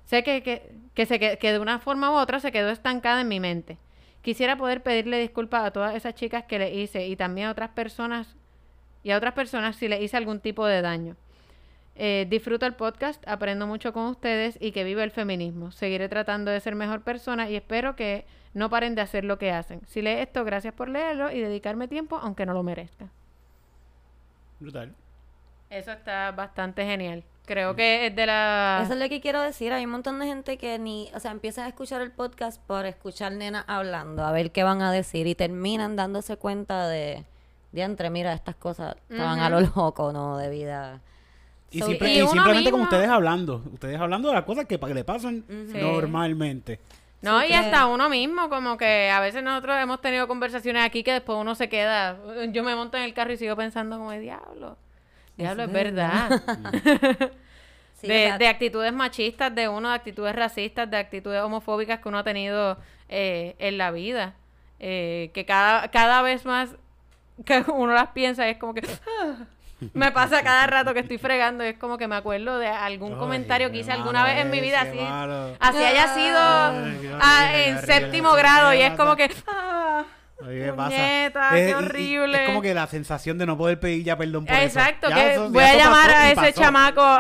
Sé que, que, que, se, que, de una forma u otra se quedó estancada en mi mente. Quisiera poder pedirle disculpas a todas esas chicas que le hice y también a otras personas y a otras personas si le hice algún tipo de daño. Eh, disfruto el podcast, aprendo mucho con ustedes y que vive el feminismo. Seguiré tratando de ser mejor persona y espero que no paren de hacer lo que hacen. Si lees esto, gracias por leerlo y dedicarme tiempo, aunque no lo merezca. Brutal. Eso está bastante genial. Creo que es de la... Eso es lo que quiero decir. Hay un montón de gente que ni, o sea, empiezan a escuchar el podcast por escuchar nenas hablando, a ver qué van a decir y terminan dándose cuenta de, diantre, mira, estas cosas estaban a lo loco, ¿no? De vida. Y, So, simple- y y uno simplemente mismo- ustedes hablando. Ustedes hablando de las cosas que, le pasan Sí. normalmente. No, Sí, y que- hasta uno mismo, como que a veces nosotros hemos tenido conversaciones aquí que después uno se queda. Yo me monto en el carro y sigo pensando como, diablo. Diablo, es, verdad. Sí, de, o sea, de actitudes machistas de uno, de actitudes racistas, de actitudes homofóbicas que uno ha tenido eh, en la vida. Eh, que cada, cada vez más que uno las piensa es como que... me pasa cada rato que estoy fregando y es como que me acuerdo de algún Ay, comentario que hice alguna vez en mi vida así. malo. Así haya sido Ay, qué ah, horrible, en séptimo grado y es como que... ah, Ay, ¿Qué pasa? puñeta, Es- qué horrible. Es como que la sensación de no poder pedir ya perdón por Exacto, eso. Ya que eso- voy a llamar a ese pasó. chamaco.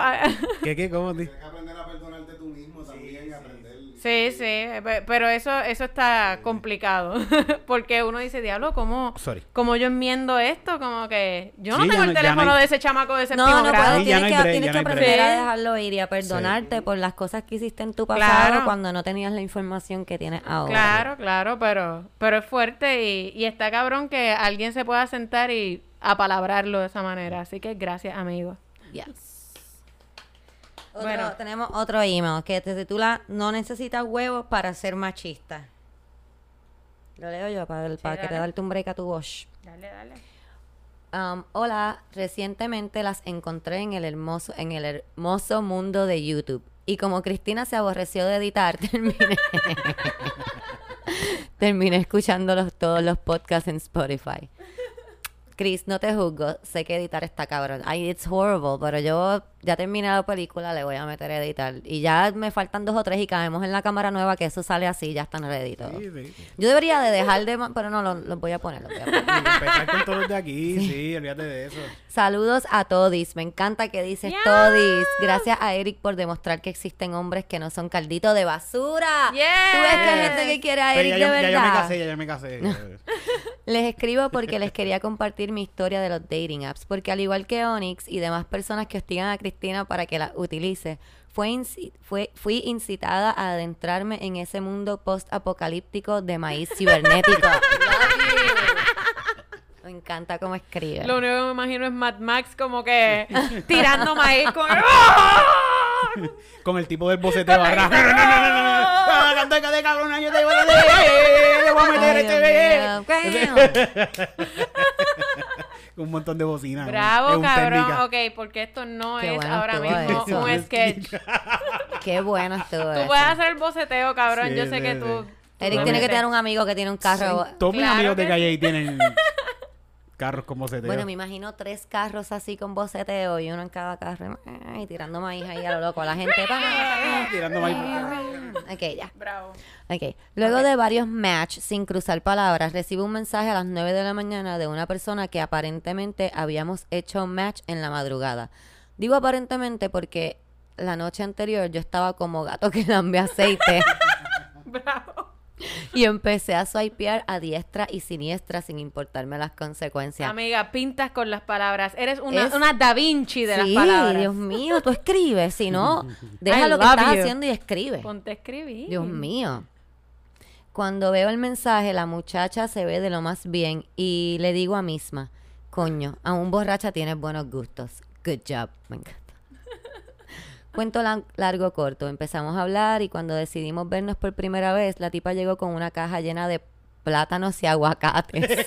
¿Qué, qué? ¿Cómo? di- Tienes que aprender a perdonarte tú mismo también y aprender. Sí, sí, pe- pero eso eso está complicado. Porque uno dice, diablo, ¿cómo, Sorry. ¿cómo yo enmiendo esto? Como que yo no Sí, tengo el no- ya no teléfono hay- de ese chamaco de séptimo No, no grado. Tienes, no que, break, tienes ya que aprender a dejarlo ir y a perdonarte por las cosas que hiciste en tu pasado Claro. cuando no tenías la información que tienes ahora. Claro, claro, pero, pero es fuerte y, y está cabrón que alguien se pueda sentar y apalabrarlo de esa manera. Así que gracias, amigo. Yes. Otro- Bueno. tenemos otro email que se titula No necesitas huevos para ser machista. Lo leo yo para, el- para que te darte un break a tu voz. Dale, dale. Um, hola, recientemente las encontré en el hermoso, en el hermoso mundo de YouTube. Y como Cristina se aborreció de editar, terminé, terminé escuchando los- todos los podcasts en Spotify. Chris, no te juzgo, sé que editar está cabrón. Ay, it's horrible, pero yo ya terminé la película, le voy a meter a editar. Y ya me faltan dos o tres y caemos en la cámara nueva que eso sale así, ya están ready todos. Sí, sí. Yo debería de dejar de... Pero no, los voy a poner, los voy a poner. Y empezar con todos los de aquí, sí, olvídate de eso. Saludos a Todis. Me encanta que dices Ya. Todis. Gracias a Eric por demostrar que existen hombres que no son caldito de basura. Yes. Tú ves que hay gente que quiere a Pero Eric ya, de yo, ya yo me verdad. casé, ya yo me casé. Les escribo porque les quería compartir mi historia de los dating apps. Porque al igual que Onyx y demás personas que hostigan a Cristina para que la utilice, fue inci- fue, fui incitada a adentrarme en ese mundo post-apocalíptico de maíz cibernético. Me encanta cómo escribe. Lo único que me imagino es Mad Max como que tirando maíz con... Con el tipo del boceteo atrás. No, no, no, no, no, no. Ah, de cabrona, yo te voy a meter, este. Un montón de bocinas. Bravo, un cabrón. técnica. Ok, porque esto no Qué es bueno ahora mismo eso. un sketch. Qué bueno estuvo Tú eso. puedes hacer el boceteo, cabrón. Sí, Yo sé sí, que sí. tú... Eric tiene que tener un amigo que tiene un carro. Todos mis Claro amigos de calle ahí tienen carros con boceteo. Bueno, me imagino tres carros así con boceteo y uno en cada carro. Y tirando maíz ahí a lo loco a la gente. Tirando maíz. Ok, ya. Bravo. Ok. Luego de varios match sin cruzar palabras, recibo un mensaje a las 9 de la mañana de una persona que aparentemente habíamos hecho match en la madrugada. Digo aparentemente porque la noche anterior yo estaba como gato que lambe aceite Bravo. y empecé a swipear a diestra y siniestra sin importarme las consecuencias. Amiga, pintas con las palabras. Eres una, Es- una Da Vinci de sí, las palabras. Dios mío, tú escribes, si no, deja I lo que estás you. haciendo y escribe. Ponte a escribir. Dios mío. Cuando veo el mensaje, la muchacha se ve de lo más bien y le digo a misma, coño, aún borracha tienes buenos gustos. Good job. Encanta. Cuento lan- largo corto. Empezamos a hablar y cuando decidimos vernos por primera vez, la tipa llegó con una caja llena de plátanos y aguacates.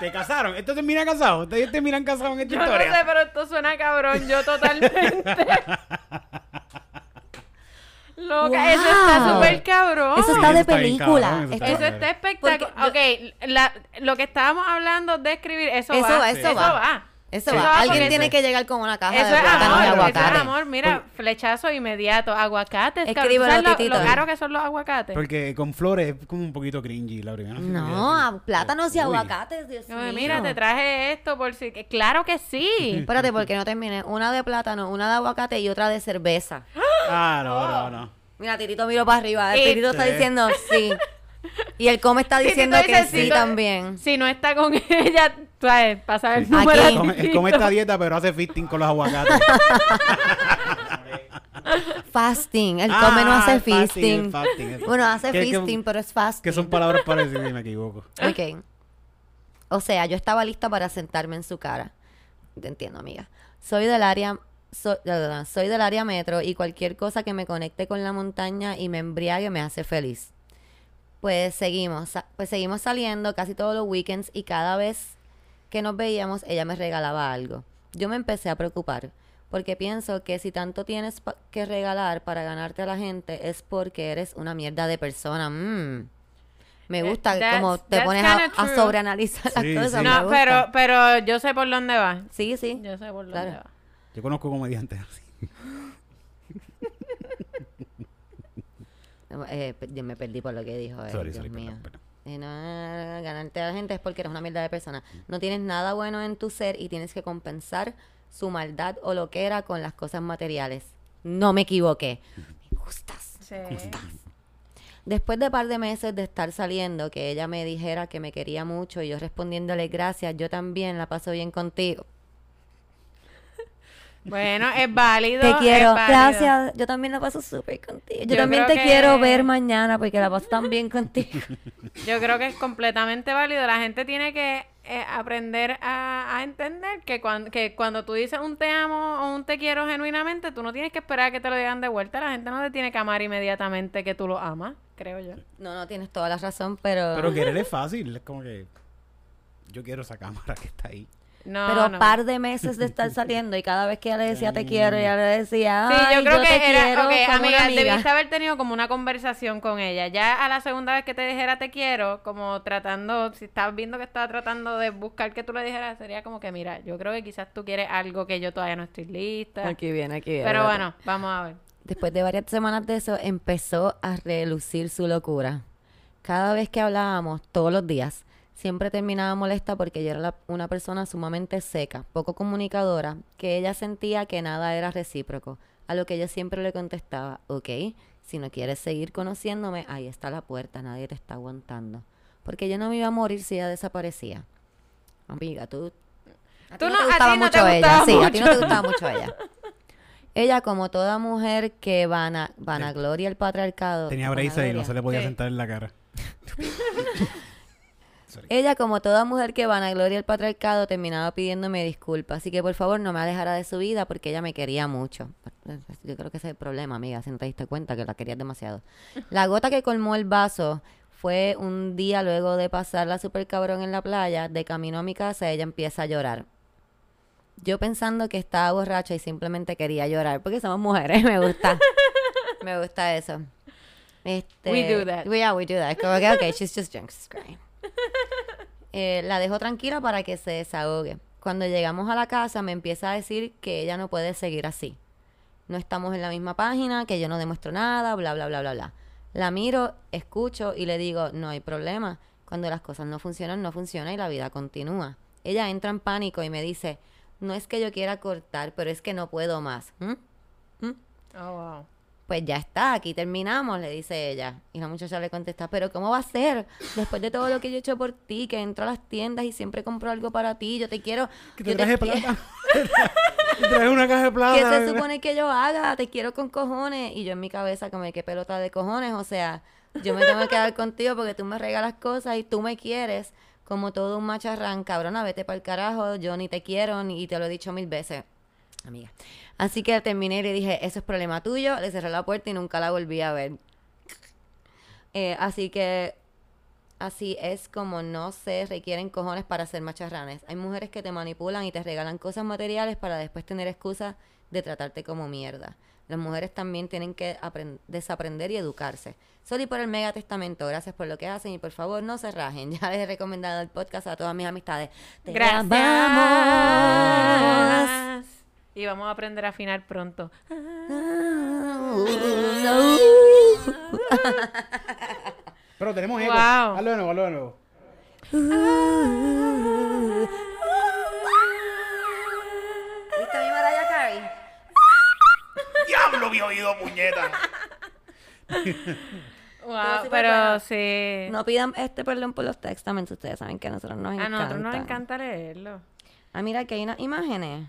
¿Te casaron? ¿Esto termina casado? ¿Ustedes terminan casados en esta Yo no historia? sé, pero esto suena cabrón. Yo totalmente. Loca, eso está Wow. súper cabrón. Eso Sí, está de eso está película. cabrón, eso está Eso está espectacular. Ok, la- lo que estábamos hablando de escribir, eso, Eso va. va, eso eso va. va. Eso Sí. va. Alguien tiene eso- que llegar con una caja Eso de es plátanos y amor, eso es amor. Mira, flechazo inmediato. Aguacates. Escríbelo, ¿Sabes lo, Titito. lo caro que son los aguacates? Porque con flores es como un poquito cringy la primera. No, a- plátanos y Uy. aguacates, Dios Yo, mío. mira, te traje esto por si... Claro que sí. Espérate, porque no terminé. Una de plátano, una de aguacate y otra de cerveza. Ah, no, no, no. Mira, Titito miró para arriba. Titito está diciendo sí. Y el come está diciendo que sí si no- también. Si no está con ella, ¿sabes? Pasa el Aquí. número. Él come, él come esta dieta, pero hace fisting con los aguacates. Fasting. El Ah, come no hace fasting, fisting. el fasting, el- Bueno, hace Que- que- fisting, pero es fasting. que son palabras parecidas y me equivoco. Ok. O sea, yo estaba lista para sentarme en su cara. Te entiendo, amiga. Soy del área soy, soy del área metro y cualquier cosa que me conecte con la montaña y me embriague me hace feliz. Pues seguimos, pues seguimos saliendo casi todos los weekends y cada vez que nos veíamos ella me regalaba algo. Yo me empecé a preocupar porque pienso que si tanto tienes pa- que regalar para ganarte a la gente es porque eres una mierda de persona. Mm. Me Eh, gusta that's- como te pones a, sobreanalizar las cosas. sí. No, pero, pero yo sé por dónde va. Sí, sí. Yo sé por dónde Claro. va. Yo conozco comediantes así. Eh, yo me perdí por lo que dijo él, Sorry, Dios sorry, mío. perdón, perdón. No, ganarte a la gente es porque eres una mierda de persona. No tienes nada bueno en tu ser y tienes que compensar su maldad o lo que era con las cosas materiales. No me equivoqué. Me gustas. Sí. Después de par de meses de estar saliendo, que ella me dijera que me quería mucho y yo respondiéndole gracias, yo también la paso bien contigo. Bueno, es válido. Te es quiero, válido. gracias. Yo también la paso súper contigo. Yo, Yo también te que- quiero ver mañana porque la paso tan bien contigo. Yo creo que es completamente válido. La gente tiene que eh, aprender a, a entender que, cuan- que cuando tú dices un te amo o un te quiero genuinamente, tú no tienes que esperar a que te lo digan de vuelta. La gente no te tiene que amar inmediatamente que tú lo amas, creo yo. No, no, tienes toda la razón, pero... Pero querer es fácil. Es como que. Yo quiero esa cámara que está ahí. No, Pero no. par de meses de estar saliendo y cada vez que ella le decía te quiero, ella le decía, Sí, Ay, yo creo que te era, quiero amiga, amiga". debiste haber tenido como una conversación con ella. Ya a la segunda vez que te dijera te quiero, como tratando, si estabas viendo que estaba tratando de buscar que tú le dijeras, sería como que, mira, yo creo que quizás tú quieres algo que yo todavía no estoy lista. Aquí viene, aquí viene. Pero bueno, vamos a ver. Después de varias semanas de eso, empezó a relucir su locura. Cada vez que hablábamos, todos los días, siempre terminaba molesta porque yo era la- una persona sumamente seca, poco comunicadora, que ella sentía que nada era recíproco. A lo que yo siempre le contestaba, ok, si no quieres seguir conociéndome, ahí está la puerta, nadie te está aguantando. Porque yo no me iba a morir si ella desaparecía. Amiga, tú... A ti Tú no, no- te a gustaba no mucho te ella, gustaba sí, a ti no te gustaba mucho ella. Ella, como toda mujer que vana, vanagloria el patriarcado. Tenía braces y no se le podía Sí. sentar en la cara. Ella, como toda mujer que vanagloria el patriarcado, terminaba pidiéndome disculpas. Así que por favor no me alejara de su vida porque ella me quería mucho. Yo creo que ese es el problema, amiga, si no te diste cuenta que la querías demasiado. La gota que colmó el vaso fue un día luego de pasarla super cabrón en la playa, de camino a mi casa, ella empieza a llorar. Yo pensando que estaba borracha y simplemente quería llorar, porque somos mujeres, me gusta. me gusta eso. Este, We do that. Yeah, we do that. Como que, okay, she's just drunk, she's crying. Eh, la dejo tranquila para que se desahogue. Cuando llegamos a la casa me empieza a decir que ella no puede seguir así. No estamos en la misma página, que yo no demuestro nada, bla, bla, bla, bla, bla. La miro, escucho y le digo, no hay problema. Cuando las cosas no funcionan, no funciona y la vida continúa. Ella entra en pánico y me dice, no es que yo quiera cortar, pero es que no puedo más. ¿Mm? ¿Mm? Oh, wow. Pues ya está, aquí terminamos, le dice ella. Y la muchacha le contesta, pero ¿cómo va a ser? Después de todo lo que yo he hecho por ti, que entro a las tiendas y siempre compro algo para ti, yo te quiero... Que te traje qui- plata. te traje una caja de plata. ¿Qué se supone que yo haga? Te quiero con cojones. Y yo en mi cabeza como, ¿qué pelota de cojones? O sea, yo me tengo que quedar contigo porque tú me regalas cosas y tú me quieres como todo un macharrán. Cabrona, vete para el carajo, yo ni te quiero ni y te lo he dicho mil veces. Amiga. Así que terminé y le dije, eso es problema tuyo. Le cerré la puerta y nunca la volví a ver. Eh, así que así es como no se requieren cojones para ser macharranes. Hay mujeres que te manipulan y te regalan cosas materiales para después tener excusas de tratarte como mierda. Las mujeres también tienen que apren- desaprender y educarse. Solo y por el mega testamento, gracias por lo que hacen y por favor no se rajen. Ya les he recomendado el podcast a todas mis amistades. Te. Gracias. Y vamos a aprender a afinar pronto. Pero tenemos eco. Wow. Hazlo de nuevo, hazlo de nuevo. ¿Viste mi Mariah Carey? ¡Diablo, mi oído, puñeta! Wow, pero bueno. sí. No pidan este perdón por los testamentos. Ustedes saben que a nosotros nos a encanta. nosotros nos encanta leerlo. Ah, mira que hay unas imágenes.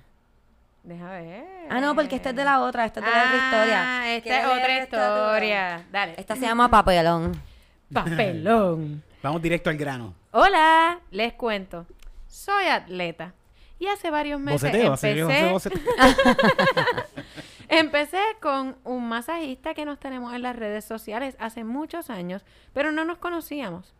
Deja ver. Ah, no, porque esta es de la otra. Esta es de la otra historia. Ah, esta ¿Quieres es otra esta historia. Dale. Esta se llama Papelón. Papelón. Vamos directo al grano. Hola, les cuento. Soy atleta. Y hace varios meses Boceteo, empecé, boceteo. empecé con un masajista que nos tenemos en las redes sociales hace muchos años, pero no nos conocíamos.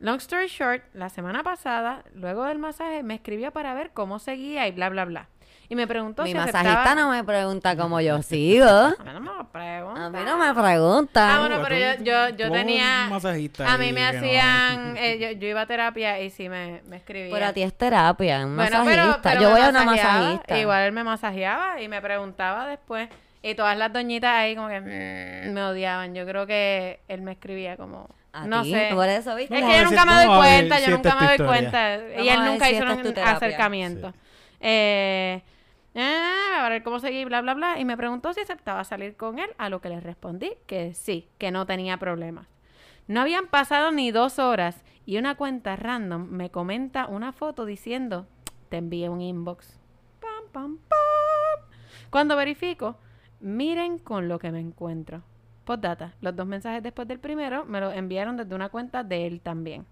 Long story short, la semana pasada, luego del masaje, me escribió para ver cómo seguía y bla, bla, bla. Y me preguntó Mi si masajista aceptaba... no me pregunta cómo yo sigo. A mí no me lo pregunta. A mí no me pregunta. Ah, bueno, pero yo, yo, yo tenía... masajista A mí me no- hacían... eh, yo, yo iba a terapia y sí me, me escribían. Pero a ti es terapia, un Bueno, masajista. pero, pero yo voy a una masajista. Igual él me masajeaba y me preguntaba después. Y todas las doñitas ahí como que mm, me odiaban. Yo creo que él me escribía como... ¿A no sé. Por eso, ¿viste? Es que yo nunca me doy cuenta, yo nunca me doy cuenta. y él nunca hizo un acercamiento. Eh, ah, a ver cómo seguí, bla, bla, bla. Y me preguntó si aceptaba salir con él, a lo que le respondí que sí, que no tenía problemas. No habían pasado ni dos horas y una cuenta random me comenta una foto diciendo, te envié un inbox. Pam, pam, pam. Cuando verifico, miren con lo que me encuentro. Postdata, los dos mensajes después del primero me los enviaron desde una cuenta de él también.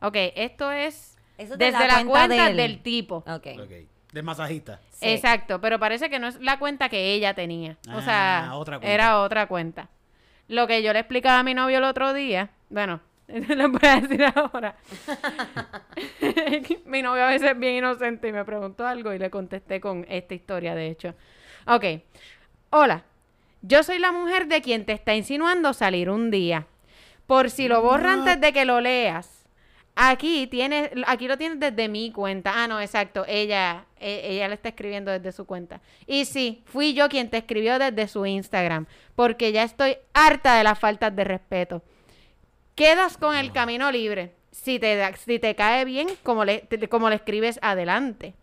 Ok, esto es Eso Desde la, cuenta, del... del tipo. Ok. Ok. De masajista. Sí. Exacto, pero parece que no es la cuenta que ella tenía. o Ah, sea, otra cuenta. era otra cuenta. Lo que yo le explicaba a mi novio el otro día, bueno, lo voy a decir ahora. mi novio a veces es bien inocente y me preguntó algo y le contesté con esta historia, de hecho. Ok. Hola, yo soy la mujer de quien te está insinuando salir un día. Por si lo borra antes de que lo leas. Aquí tienes, aquí lo tienes desde mi cuenta. Ah, no, exacto. Ella, e- ella le está escribiendo desde su cuenta. Y sí, fui yo quien te escribió desde su Instagram. Porque ya estoy harta de las faltas de respeto. Quedas con el camino libre. Si te, da- si te cae bien, como le, te- como le escribes adelante.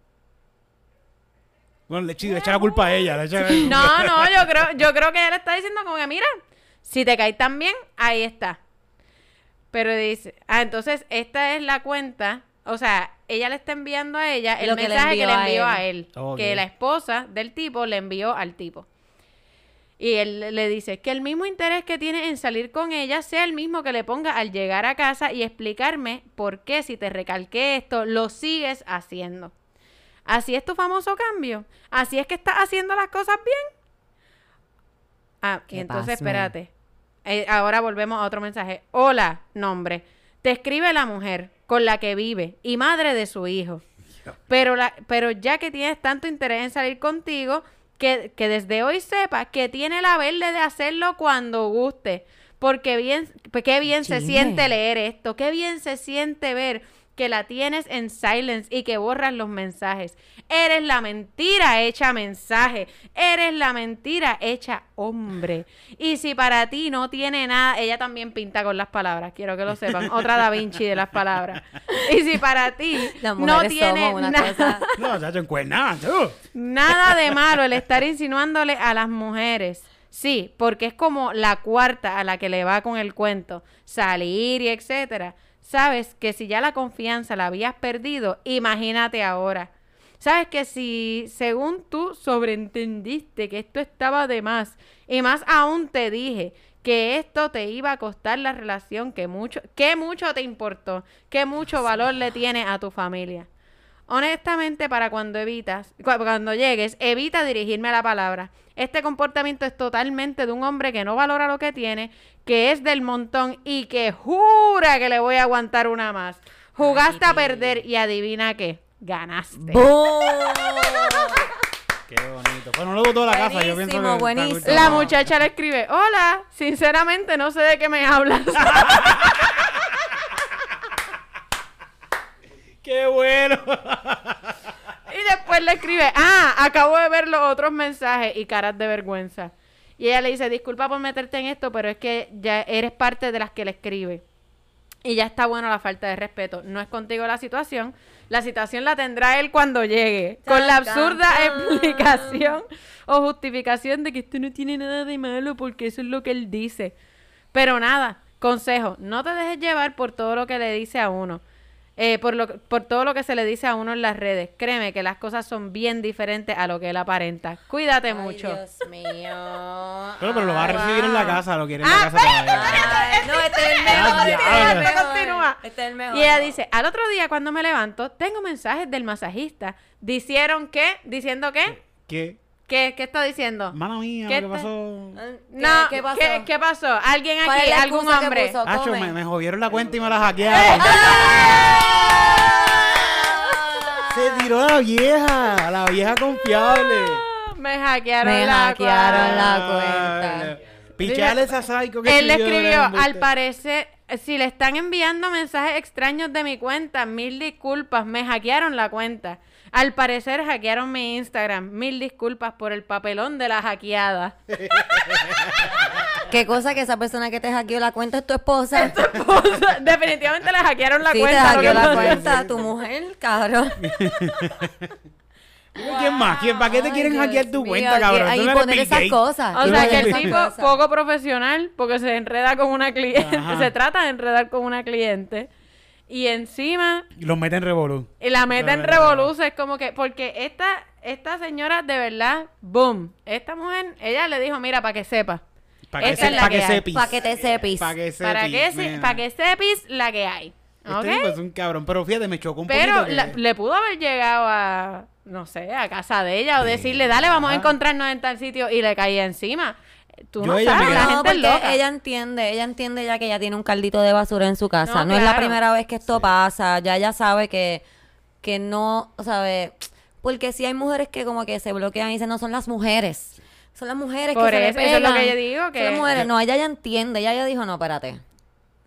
Bueno, le, le echa la culpa a ella. Le echa- No, no, yo creo, yo creo que él está diciendo como que, mira, si te caes tan bien, ahí está. Pero dice, ah, entonces esta es la cuenta, o sea, ella le está enviando a ella el Lo que le mensaje que le envió a envió él. a él, Ok. que la esposa del tipo le envió al tipo. Y él le dice que el mismo interés que tiene en salir con ella sea el mismo que le ponga al llegar a casa y explicarme por qué si te recalqué esto, lo sigues haciendo. Así es tu famoso cambio. Así es que estás haciendo las cosas bien. Ah, y Qué entonces pasme. espérate. Eh, ahora volvemos a otro mensaje. Hola, nombre. Te escribe la mujer con la que vive y madre de su hijo. Pero, la, pero ya que tienes tanto interés en salir contigo, que, que desde hoy sepa que tiene la verde de hacerlo cuando guste. Porque bien, pues qué bien se siente leer esto, qué bien se siente ver que la tienes en silence y que borras los mensajes. Eres la mentira hecha mensaje. Eres la mentira hecha hombre. Y si para ti no tiene nada, ella también pinta con las palabras, quiero que lo sepan. Otra Da Vinci de las palabras. Y si para ti no tiene nada, cosa... No, encuernada, tú. nada de malo el estar insinuándole a las mujeres. Sí, porque es como la cuarta a la que le va con el cuento, salir y etcétera. Sabes que si ya la confianza la habías perdido, imagínate ahora. Sabes que si, según tú, sobreentendiste que esto estaba de más, y más aún te dije que esto te iba a costar la relación que mucho, que mucho te importó, que mucho valor le tiene a tu familia. Honestamente, para cuando evitas, cu- cuando llegues, evita dirigirme la palabra. Este comportamiento es totalmente de un hombre que no valora lo que tiene, que es del montón y que jura que le voy a aguantar una más. Jugaste a perder y adivina qué, ganaste. ¡Boom! Qué bonito. Bueno, no toda la casa. Yo pienso que buenísimo. La muchacha le escribe, hola, sinceramente no sé de qué me hablas. Qué bueno. Escribe, ah, acabo de ver los otros mensajes y caras de vergüenza. Y ella le dice, disculpa por meterte en esto, pero es que ya eres parte de las que le escribe. Y ya está bueno la falta de respeto. No es contigo la situación. La situación la tendrá él cuando llegue. Con la absurda explicación o justificación de que esto no tiene nada de malo porque eso es lo que él dice. Pero nada, consejo, no te dejes llevar por todo lo que le dice a uno. Eh, por, lo, por todo lo que se le dice a uno en las redes. Créeme que las cosas son bien diferentes a lo que él aparenta. Cuídate Ay, mucho. Dios mío. Pero, pero lo va a Ay, recibir en la casa. Lo quiere en Ah, la casa todavía. Ay, no, este es el Ah, mejor. este es el diablo. mejor. Continúa. Este es el mejor. Y ella dice, al otro día cuando me levanto, tengo mensajes del masajista. Dicieron que, diciendo que, ¿Qué? ¿Qué, qué está diciendo? Mala mía, ¿Qué ¿qué, te- pasó? ¿Qué, No, ¿qué pasó? ¿qué, qué pasó? ¿Alguien ¿Cuál aquí, algún hombre? puso? Acho, me, me jodieron la cuenta y me la hackearon. Se tiró la vieja, la vieja confiable. Me hackearon Me la hackearon la cuenta. Pichale esa psycho que Él le escribió, al parecer, si le están enviando mensajes extraños de mi cuenta, mil disculpas, me hackearon la cuenta. Al parecer hackearon mi Instagram, mil disculpas por el papelón de la hackeada. ¿Qué cosa que esa persona que te hackeó la cuenta es tu esposa? Definitivamente le hackearon la sí, cuenta. te hackeó la cuenta, tu mujer, cabrón. ¿Quién más? ¿Quién, ¿Para qué te quieren hackear tu mío, cuenta, cabrón? Ahí Tú no poner esas cosas. O sea que el tipo poco profesional porque se enreda con una cliente, Ajá. se trata de enredar con una cliente y encima Y los meten en revolú. y la mete en revolución, es como que porque esta esta señora de verdad, boom, esta mujer, ella le dijo, mira, para que sepa, Para que, se, pa' que sepis. Para que te sepis. Para que para sepis, que se- para que sepis la que hay, Este Ok. tipo es un cabrón. Pero fíjate, me chocó un poquito. Pero que- la- le pudo haber llegado a, no sé, a casa de ella o decirle, dale, vamos a encontrarnos en tal sitio y le caía encima. Tú no ella sabes, la no, gente es porque loca. ella entiende, ella entiende ya que ella tiene un caldito de basura en su casa. No, No, es la primera vez que esto pasa, ya ella sabe que, que no, sabe, porque si hay mujeres que como que se bloquean y dicen, no, son las mujeres. Son las mujeres Por que se le eso, eso es lo que yo digo, Son que- las mujeres. No, ella ya entiende, ella ya dijo, no, espérate.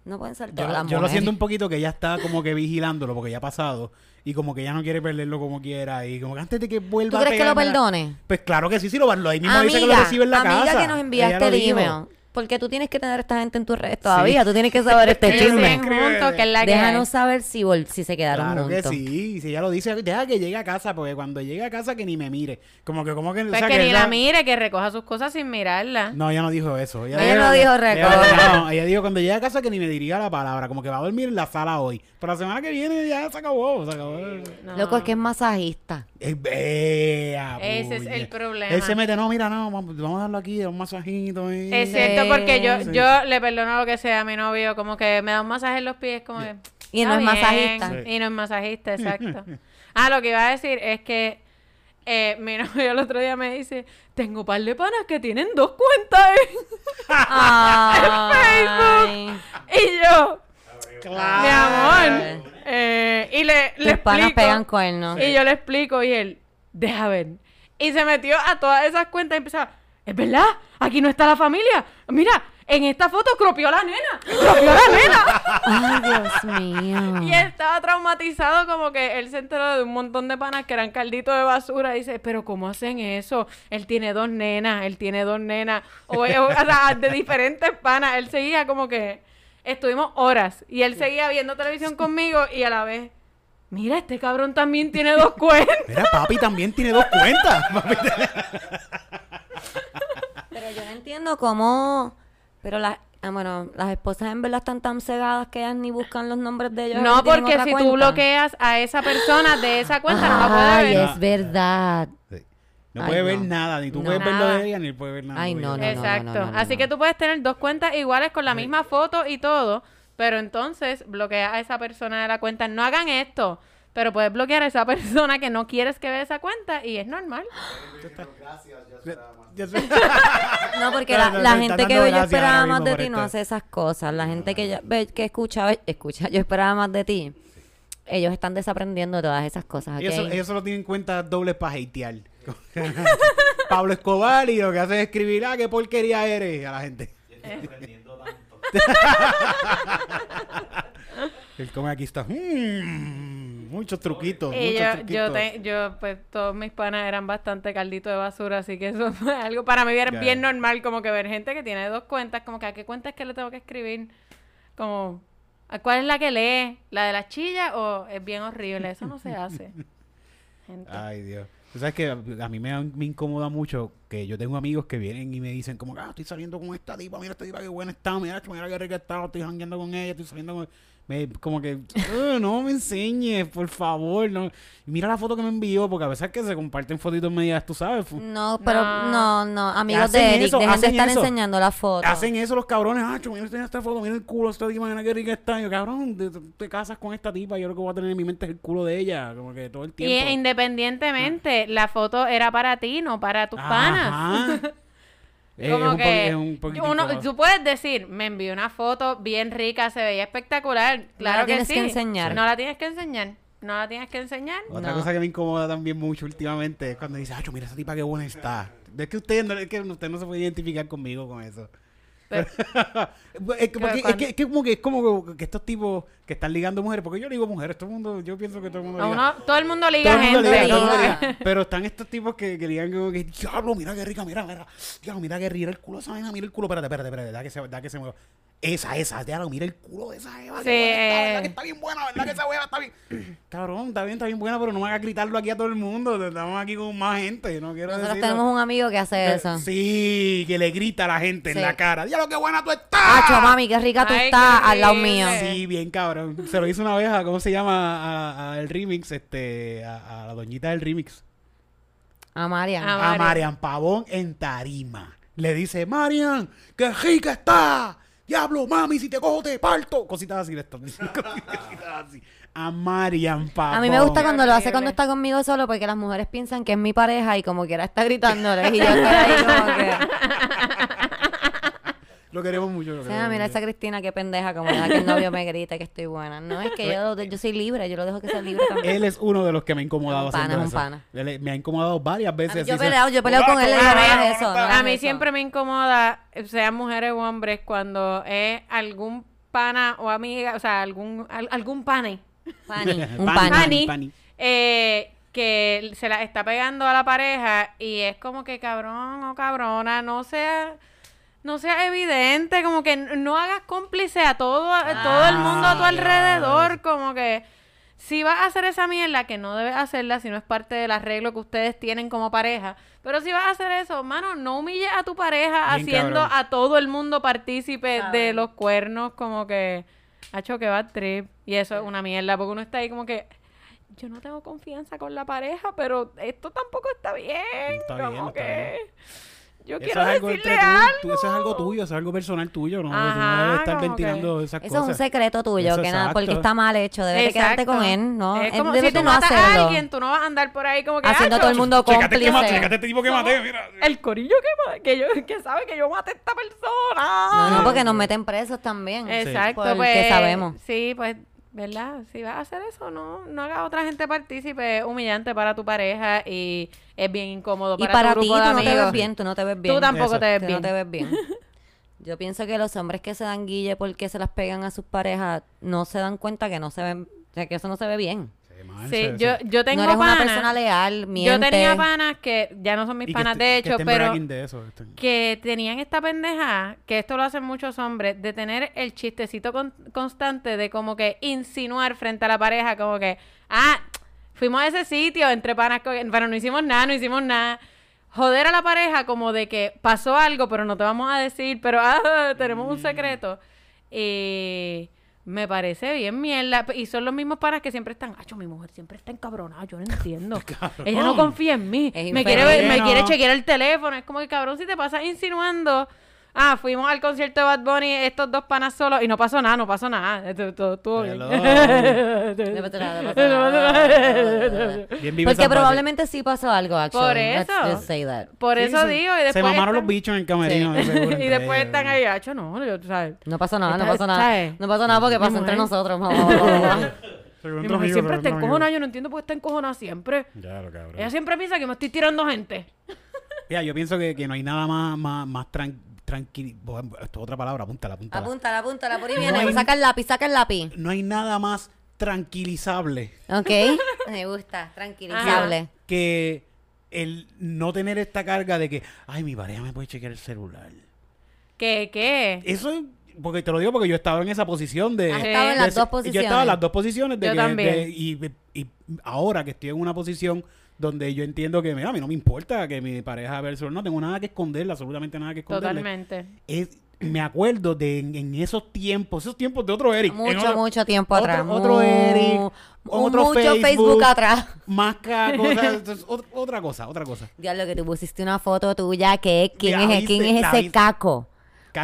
No pueden ser todas las yo lo mujeres. siento un poquito que ella está como que vigilándolo porque ya ha pasado y como que ella no quiere perderlo como quiera y como que antes de que vuelva ¿Tú a crees que lo perdone? Pues claro que sí, sí lo lo ahí mismo dice que lo Amiga, recibe en la amiga casa. que nos enviaste el email. Porque tú tienes que tener a esta gente en tus redes todavía. Tú tienes que saber este chisme. juntos, que es la que Déjanos saber si, vol- si se quedaron Claro que juntos. sí, si ella lo dice, deja que llegue a casa, porque cuando llegue a casa que ni me mire. Como que, como que, o Pues sea, que, ni ella- la mire, que recoja sus cosas sin mirarla. No, ella no dijo eso. Ella no dijo recoge. no, ella dijo cuando llegue a casa que ni me diría la palabra, como que va a dormir en la sala hoy. Pero la semana que viene ya se acabó, se acabó. No. Loco, es que es masajista. Eh, vea, Ese es el problema. Él se mete, no, mira, no, vamos, vamos a darlo aquí, un masajito. ahí". Es cierto, porque yo, Sí. yo le perdono lo que sea a mi novio, como que me da un masaje en los pies, como que... Y no es masajista. Sí. Y no es masajista, exacto. ah, lo que iba a decir es que eh, mi novio el otro día me dice, tengo par de panas que tienen dos cuentas en- Y yo, Claro. mi amor, eh, y le, le Tus panas explico, pegan cuernos. y yo le explico y él, deja ver. Y se metió a todas esas cuentas y empezaba, es verdad, aquí no está la familia. Mira, en esta foto cropió la nena, cropió la nena. Ay, Dios mío. Y él estaba traumatizado como que él se enteró de un montón de panas que eran calditos de basura. Dice, pero ¿cómo hacen eso? Él tiene dos nenas, él tiene dos nenas. O, o- o sea, de diferentes panas. Él seguía como que... Estuvimos horas y él seguía viendo televisión conmigo y a la vez... Mira, este cabrón también tiene dos cuentas. Mira, papi también tiene dos cuentas. Papi Pero yo no entiendo cómo... Pero las... ah, bueno, las esposas en verdad están tan cegadas que ellas ni buscan los nombres de ellos. No, porque si tú bloqueas a esa persona de esa cuenta, no la puede Ay, ver. es verdad. Sí. No Ay, puede ver nada, ni tú No. puedes verlo Nada. de ella, ni él puede ver nada. Ay, no, no, Exacto. no, no, Así no. que tú puedes tener dos cuentas iguales con la misma foto y todo, pero entonces bloquea a esa persona de la cuenta. No hagan esto, pero puedes bloquear a esa persona que no quieres que vea esa cuenta y es normal. No, porque la, gente que ve yo esperaba más de ti no hace esas cosas. La gente que, yo- ve, que escucha, escucha, yo esperaba más de ti. Ellos están desaprendiendo todas esas cosas. ¿ok? Ellos, ellos solo tienen cuentas dobles para hatear. Pablo Escobar y lo que hace es escribir, ah, qué porquería eres a la gente. aprendiendo tanto. Él come aquí está. mm, muchos truquitos. Y muchos yo, truquitos. yo, te- yo, pues todos mis panas eran bastante caldito de basura, así que eso fue algo para mí era bien normal, como que ver gente que tiene dos cuentas, como que a qué cuenta es que le tengo que escribir, como, ¿a cuál es la que lee? ¿La de la chilla o es bien horrible? Eso no se hace. Gente. Ay, Dios. Tú sabes que a, mí me, me incomoda mucho que yo tengo amigos que vienen y me dicen como, ah, estoy saliendo con esta tipa, mira esta tipa qué buena está, mira, mira qué rica está, estoy jangueando con ella, estoy saliendo con... Me, como que, "Ugh, no me enseñes, por favor, no. Mira la foto que me envió, porque a veces que se comparten fotitos medias, tú sabes. No, pero No. no, no. Amigos de Eric, eso, dejen de hacen estar eso. enseñando la foto. Hacen eso los cabrones, ah, mira esta- esta foto, mira el culo, esta tipa, mira qué rica está. Yo, cabrón, te, te casas con esta tipa, yo lo que voy a tener en mi mente es el culo de ella, como que todo el Y tiempo. independientemente, la foto era para ti, no para tus panas. Ajá. Es Como un po- que es un poquito uno, tú puedes decir, me envió una foto bien rica, se veía espectacular. Claro la que tienes sí. que enseñar. No la tienes que enseñar. No la tienes que enseñar. Otra No. cosa que me incomoda también mucho últimamente es cuando dice, ah, mira esa tipa qué buena está. Es que usted no, es que usted no se puede identificar conmigo con eso. Pero- es, que, es, que, es que como que es como que, estos tipos que están ligando mujeres, porque yo ligo mujeres, todo el mundo, yo pienso que todo el mundo liga. uno- todo el mundo Todo liga el mundo gente. liga, todo liga. liga. Pero están estos tipos que, que ligan como que, diablo, mira qué rica, mira, mira, diablo, mira qué rica el culo esa vaina, mira el culo, espérate, espérate, espérate, da que se, da que se mueva. Esa, esa, diablo, mira el culo de esa Eva, Sí, está, eh. ¿verdad que está bien buena, verdad que esa hueva está bien. Cabrón, está bien, está bien buena, pero no me hagas gritarlo aquí a todo el mundo, estamos aquí con más gente, no quiero Nosotros decirlo. tenemos un amigo que hace eso. Sí, que le grita a la gente Sí. en la cara, diablo, qué buena tú estás. Acho, mami, qué rica tú Ay, estás qué al lado mío. Sí, bien cabrón. Se lo hizo una vez a, ¿cómo se llama? A, a el remix, este, a, a la doñita del remix. A Marian. A Marian. Marian Pavón en tarima. Le dice, Marian, qué rica está. Diablo, mami, si te cojo te parto. Cositas así le están diciendo. Cositas así. A Marian Papón. A mí me gusta cuando lo hace cuando está conmigo solo porque las mujeres piensan que es mi pareja y como quiera está gritándoles y yo estoy ahí como que... Lo queremos mucho. Lo O sea, queremos mira mucho. esa Cristina que pendeja, como deja que el novio me grite que estoy buena. No, es que yo, yo soy libre, yo lo dejo que sea libre también. Él es uno de los que me ha incomodado Es un pana, es un eso. pana. Él es- me ha incomodado varias veces. yo he así, peleado, yo he peleado con él y no hagas eso, A mí siempre me incomoda, sean mujeres o hombres, cuando es algún pana o amiga, o sea, algún, al- algún pane, Pani, un. Pani. pani. eh, que se la está pegando a la pareja y es como que cabrón o cabrona, no sea... No sea evidente, como que no hagas cómplice a todo, a todo el mundo a tu Ah, alrededor, como que si vas a hacer esa mierda, que no debes hacerla si no es parte del arreglo que ustedes tienen como pareja, pero si vas a hacer eso, mano, no humilles a tu pareja Bien haciendo cabrón. a todo el mundo partícipe de los cuernos, como que, hacho que va trip, y eso es una mierda, porque uno está ahí como que, yo no tengo confianza con la pareja, pero esto tampoco está bien, Está bien, como está que... Yo Eso quiero es, algo decirle entre tú, algo. tú- eso es algo tuyo, eso es algo personal tuyo, ¿no? Tú Ajá, no debes estar ventilando esas Eso cosas. es un secreto tuyo, Eso, que nada, porque está mal hecho. Debes de quedarte con él, ¿no? Es Él como debe si tú no matas a hacerlo. alguien, tú no vas a andar por ahí como que... Haciendo "Ah, todo el mundo Chécate este, cómplice. que, chécate este tipo que maté, mira. El corillo que, que, yo, que sabe que yo maté a esta persona. No, no, porque nos meten presos también. Exacto, Porque pues. sabemos. Sí, pues, ¿verdad? Si vas a hacer eso, no, no hagas a otra gente partícipe. Es humillante para tu pareja y es bien incómodo Y para, para tu ti, grupo tú de no te ves bien, tú no te ves bien. Tú tampoco Eso. te ves Tú bien. no te ves bien. Yo pienso que los hombres que se dan guille porque se las pegan a sus parejas no se dan cuenta que no se ven, o sea, que eso no se ve bien. Sí, yo, yo tengo no eres una persona leal, miente. Yo tenía panas que ya no son mis y que panas, de que hecho, estén pero de eso, que tenían esta pendeja, que esto lo hacen muchos hombres, de tener el chistecito con- constante de como que insinuar frente a la pareja, como que, ah, fuimos a ese sitio entre panas, pero no hicimos nada, no hicimos nada. Joder a la pareja como de que pasó algo, pero no te vamos a decir, pero ah, tenemos un secreto. Y me parece bien mierda. Y son los mismos panas que siempre están, acho, mi mujer siempre está encabronada, yo no entiendo. Ella no confía en mí. Es Me quiere, ver- me quiere chequear el teléfono. Es como que cabrón, si te pasas insinuando. Ah, fuimos al concierto de Bad Bunny, estos dos panas solos, y no pasó nada, no pasó nada. Todo Estuvo bien. No pasó nada, no pasó nada. Bien vive Porque probablemente sí pasó algo, actually. Por Let's eso. just say that. Por Sí, eso digo, y después. Se mamaron los bichos en el camerino. seguro, y después ellos. están ahí, hacho, no, yo, sabes. No pasó nada, no pasó nada. ¿sabes? No pasó nada porque pasó entre nosotros. Mi mujer amigos, siempre está encojonada, yo no entiendo por qué está encojonada siempre. Ya, lo cabrón. Ella siempre piensa que me estoy tirando gente. Mira, yo pienso que, que no hay nada más, más, más tran- tranquilo. Esto es otra palabra, apúntala, apúntala. Apúntala, apúntala, por ahí No viene. hay- Saca el lápiz, saca el lápiz. No hay nada más tranquilizable Ok. Me gusta, tranquilizable. que el no tener esta carga de que, ay, mi pareja me puede chequear el celular. ¿Qué? ¿Qué? Eso es, porque te lo digo porque yo estaba en esa posición de... Has estado en las dos Yo posiciones. estaba en las dos posiciones de Yo que- también. de- y, y ahora que estoy en una posición donde yo entiendo que mira, a mí no me importa que mi pareja vea el celular, no tengo nada que esconderle, absolutamente nada que esconderle. Totalmente. Es, me acuerdo de en, en esos tiempos, esos tiempos de otro Eric. Mucho, otro- mucho tiempo otro- atrás. Otro Eric, otro mucho Facebook, Facebook atrás. Más cosas, otra cosa, otra cosa. Diablo, que tú pusiste una foto tuya. que ¿Quién, es, ¿quién es ese caco?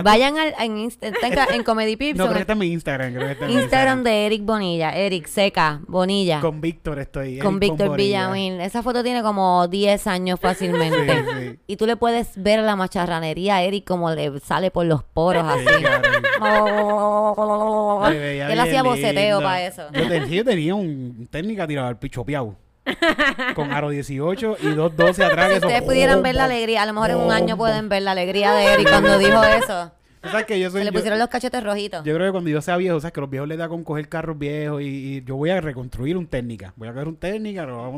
Vayan al, en, Insta- Comedy Pips. No, o creo que en está en mi Instagram. Creo que está en mi Instagram de Eric Bonilla. Eric Seca Bonilla. Con Víctor estoy. con Víctor. Villamil. Esa foto tiene como 10 años fácilmente. Sí, sí. Y tú le puedes ver la macharranería a Eric como le sale por los poros Sí, así. Él hacía boceteo para eso. Yo, te- yo tenía un técnica tirada al pichopeado. con aro 18 y 212 atrás. Si ustedes pudieran ver la alegría, a lo mejor en un año pueden ver la alegría de Eric cuando dijo eso. Tú sabes que yo soy. Se le yo- pusieron los cachetes rojitos. Yo creo que cuando yo sea viejo, sabes que los viejos les da con coger carros viejos y, y yo voy a reconstruir un técnica. Voy a coger un técnica, le voy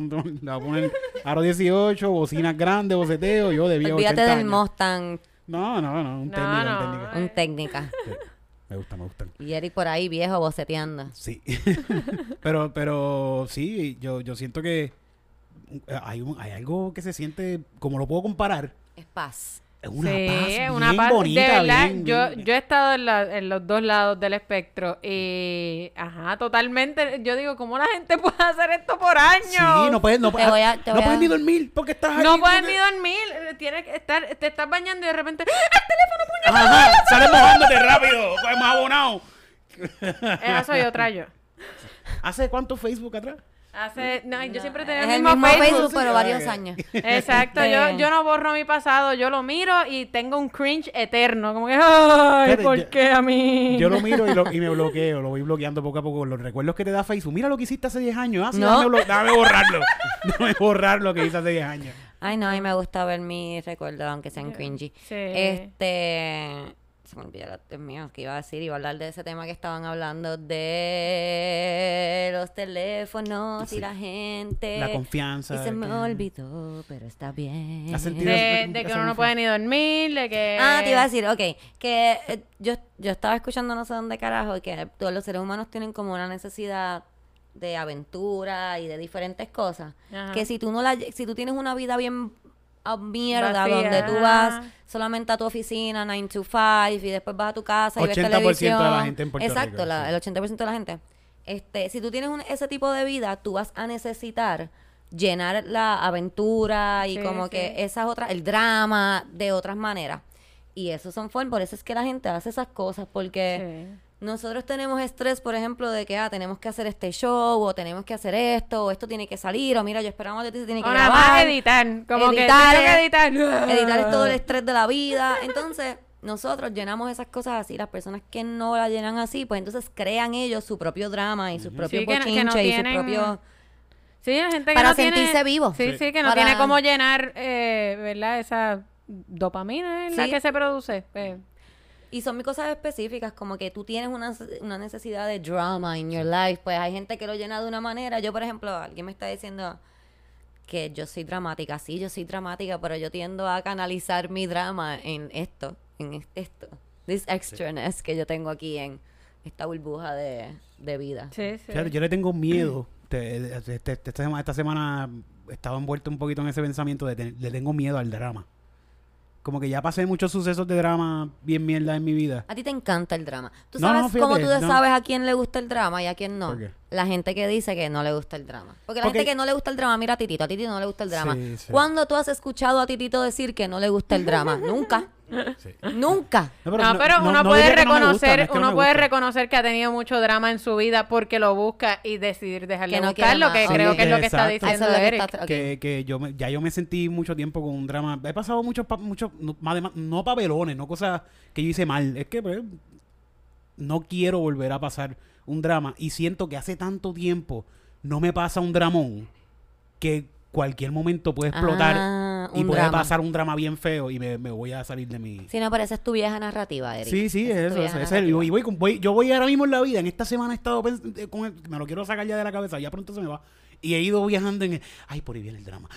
a poner, aro 18, bocinas grandes, boceteo, yo de viejo. Olvídate 80 del años. Mustang, No, no, no, un No, técnica, no. un técnica. un técnica. Sí, me gusta, me gustan. Y Eric por ahí viejo boceteando. Sí. pero, pero sí, yo, yo siento que eh, hay, un- hay algo que se siente, como lo puedo comparar, Es paz. Es una sí, paz es bien una paz. bonita. de verdad, bien- yo, bien- yo he estado en, la- en los dos lados del espectro y, ajá, totalmente. Yo digo, ¿cómo la gente puede hacer esto por años? Sí, no puedes, no, Te voy a- te no voy a- puedes ni dormir porque estás ahí. No puedes porque- ni dormir, tienes que estar, te estás bañando y de repente, ¡el teléfono, puñal! Ajá, sales mojándote rápido. hemos abonado. Esa soy otra yo. ¿Hace cuánto Facebook atrás? Hace, no, yo siempre tenía Es el mismo, mismo Facebook. Facebook, pero varios años. Exacto, Este- yo, yo no borro mi pasado, yo lo miro y tengo un cringe eterno. Como que, ay, Fíjate, ¿por yo- qué a mí? Yo lo miro y, lo- y me bloqueo, lo voy bloqueando poco a poco. Los recuerdos que te da Facebook. Mira lo que hiciste hace 10 años. Ah, sí, No. dame, dame borrarlo. Dame borrar lo que hice hace 10 años. Ay, no, a mí me gusta ver mis recuerdos, aunque sean cringy. Sí. Este. Se me olvidó, Dios mío, que iba a decir. Iba a hablar de ese tema que estaban hablando de los teléfonos y la gente. La confianza. Y se me que- olvidó, pero está bien. ¿Has sentido- de, Eso- de que uno no puede ni dormir, de que... Ah, te iba a decir, ok, que eh, yo, yo estaba escuchando no sé dónde carajo, y que todos los seres humanos tienen como una necesidad de aventura y de diferentes cosas. Ajá. Que si tú no la, si tú tienes una vida bien a mierda, Vacía, donde tú vas solamente a tu oficina, 9 to 5, y después vas a tu casa y ves 80% de la televisión. gente en Puerto Exacto, Rico, la- sí. el 80% de la gente. Este, si tú tienes un- ese tipo de vida, tú vas a necesitar llenar la aventura y Sí, como sí. que esas otras, el drama de otras maneras. Y eso son formas, por eso es que la gente hace esas cosas, porque Sí. Nosotros tenemos estrés, por ejemplo, de que ah, tenemos que hacer este show, o tenemos que hacer esto, o esto tiene que salir, o mira, yo esperamos de ti, se tiene que más editar, como Editar que que editar. Editar es todo el estrés de la vida. Entonces, nosotros llenamos esas cosas así. Las personas que no la llenan así, pues entonces crean ellos su propio drama y sus propios Sí, que no- que no bochinches y sus tienen- propios... Sí, la gente que Para no tiene- sentirse vivo. Sí, Sí. sí, que no Para- tiene cómo llenar, eh, ¿verdad? Esa dopamina la Sí. que se produce. eh. Y son cosas específicas, como que tú tienes una, una necesidad de drama in your life. Pues hay gente que lo llena de una manera. Yo, por ejemplo, alguien me está diciendo que yo soy dramática. Sí, yo soy dramática, pero yo tiendo a canalizar mi drama en esto, en es- esto. This extraness que yo tengo aquí en esta burbuja de, de vida. Sí, sí. Fíjate, yo le tengo miedo. Te- este- este- esta, semana, esta semana estaba envuelto un poquito en ese pensamiento de que le tengo miedo al drama. Como que ya pasé muchos sucesos de drama bien mierda en mi vida. A ti te encanta el drama. ¿Tú No, sabes no, fíjate, cómo tú no. sabes a quién le gusta el drama y a quién no? ¿Por qué? La gente que dice que no le gusta el drama. Porque la Porque- gente que no le gusta el drama, mira a Titito. A Titito no le gusta el drama. Sí, sí. ¿Cuándo tú has escuchado a Titito decir que no le gusta el drama? Nunca. Sí. Nunca. No, pero uno no puede no reconocer, no es que no uno puede reconocer que ha tenido mucho drama en su vida porque lo busca y decidir dejar Que buscarlo, que creo que es lo que está diciendo Eso es lo que Eric. está- que, que yo me- ya yo me sentí mucho tiempo con un drama. He pasado muchos, pa- muchos no, además, no papelones, no cosas que yo hice mal. Es que pues, no quiero volver a pasar un drama. Y siento que hace tanto tiempo no me pasa un dramón que cualquier momento puede explotar Ah, y puede drama. pasar un drama bien feo y me, me voy a salir de mi... Si no, pero esa es tu vieja narrativa, Eric. Sí, sí, Esa eso. es el- y voy con- voy- yo voy ahora mismo en la vida. En esta semana he estado eh, con el- me lo quiero sacar ya de la cabeza. Ya pronto se me va. Y he ido viajando en. Ay, por ahí viene el drama.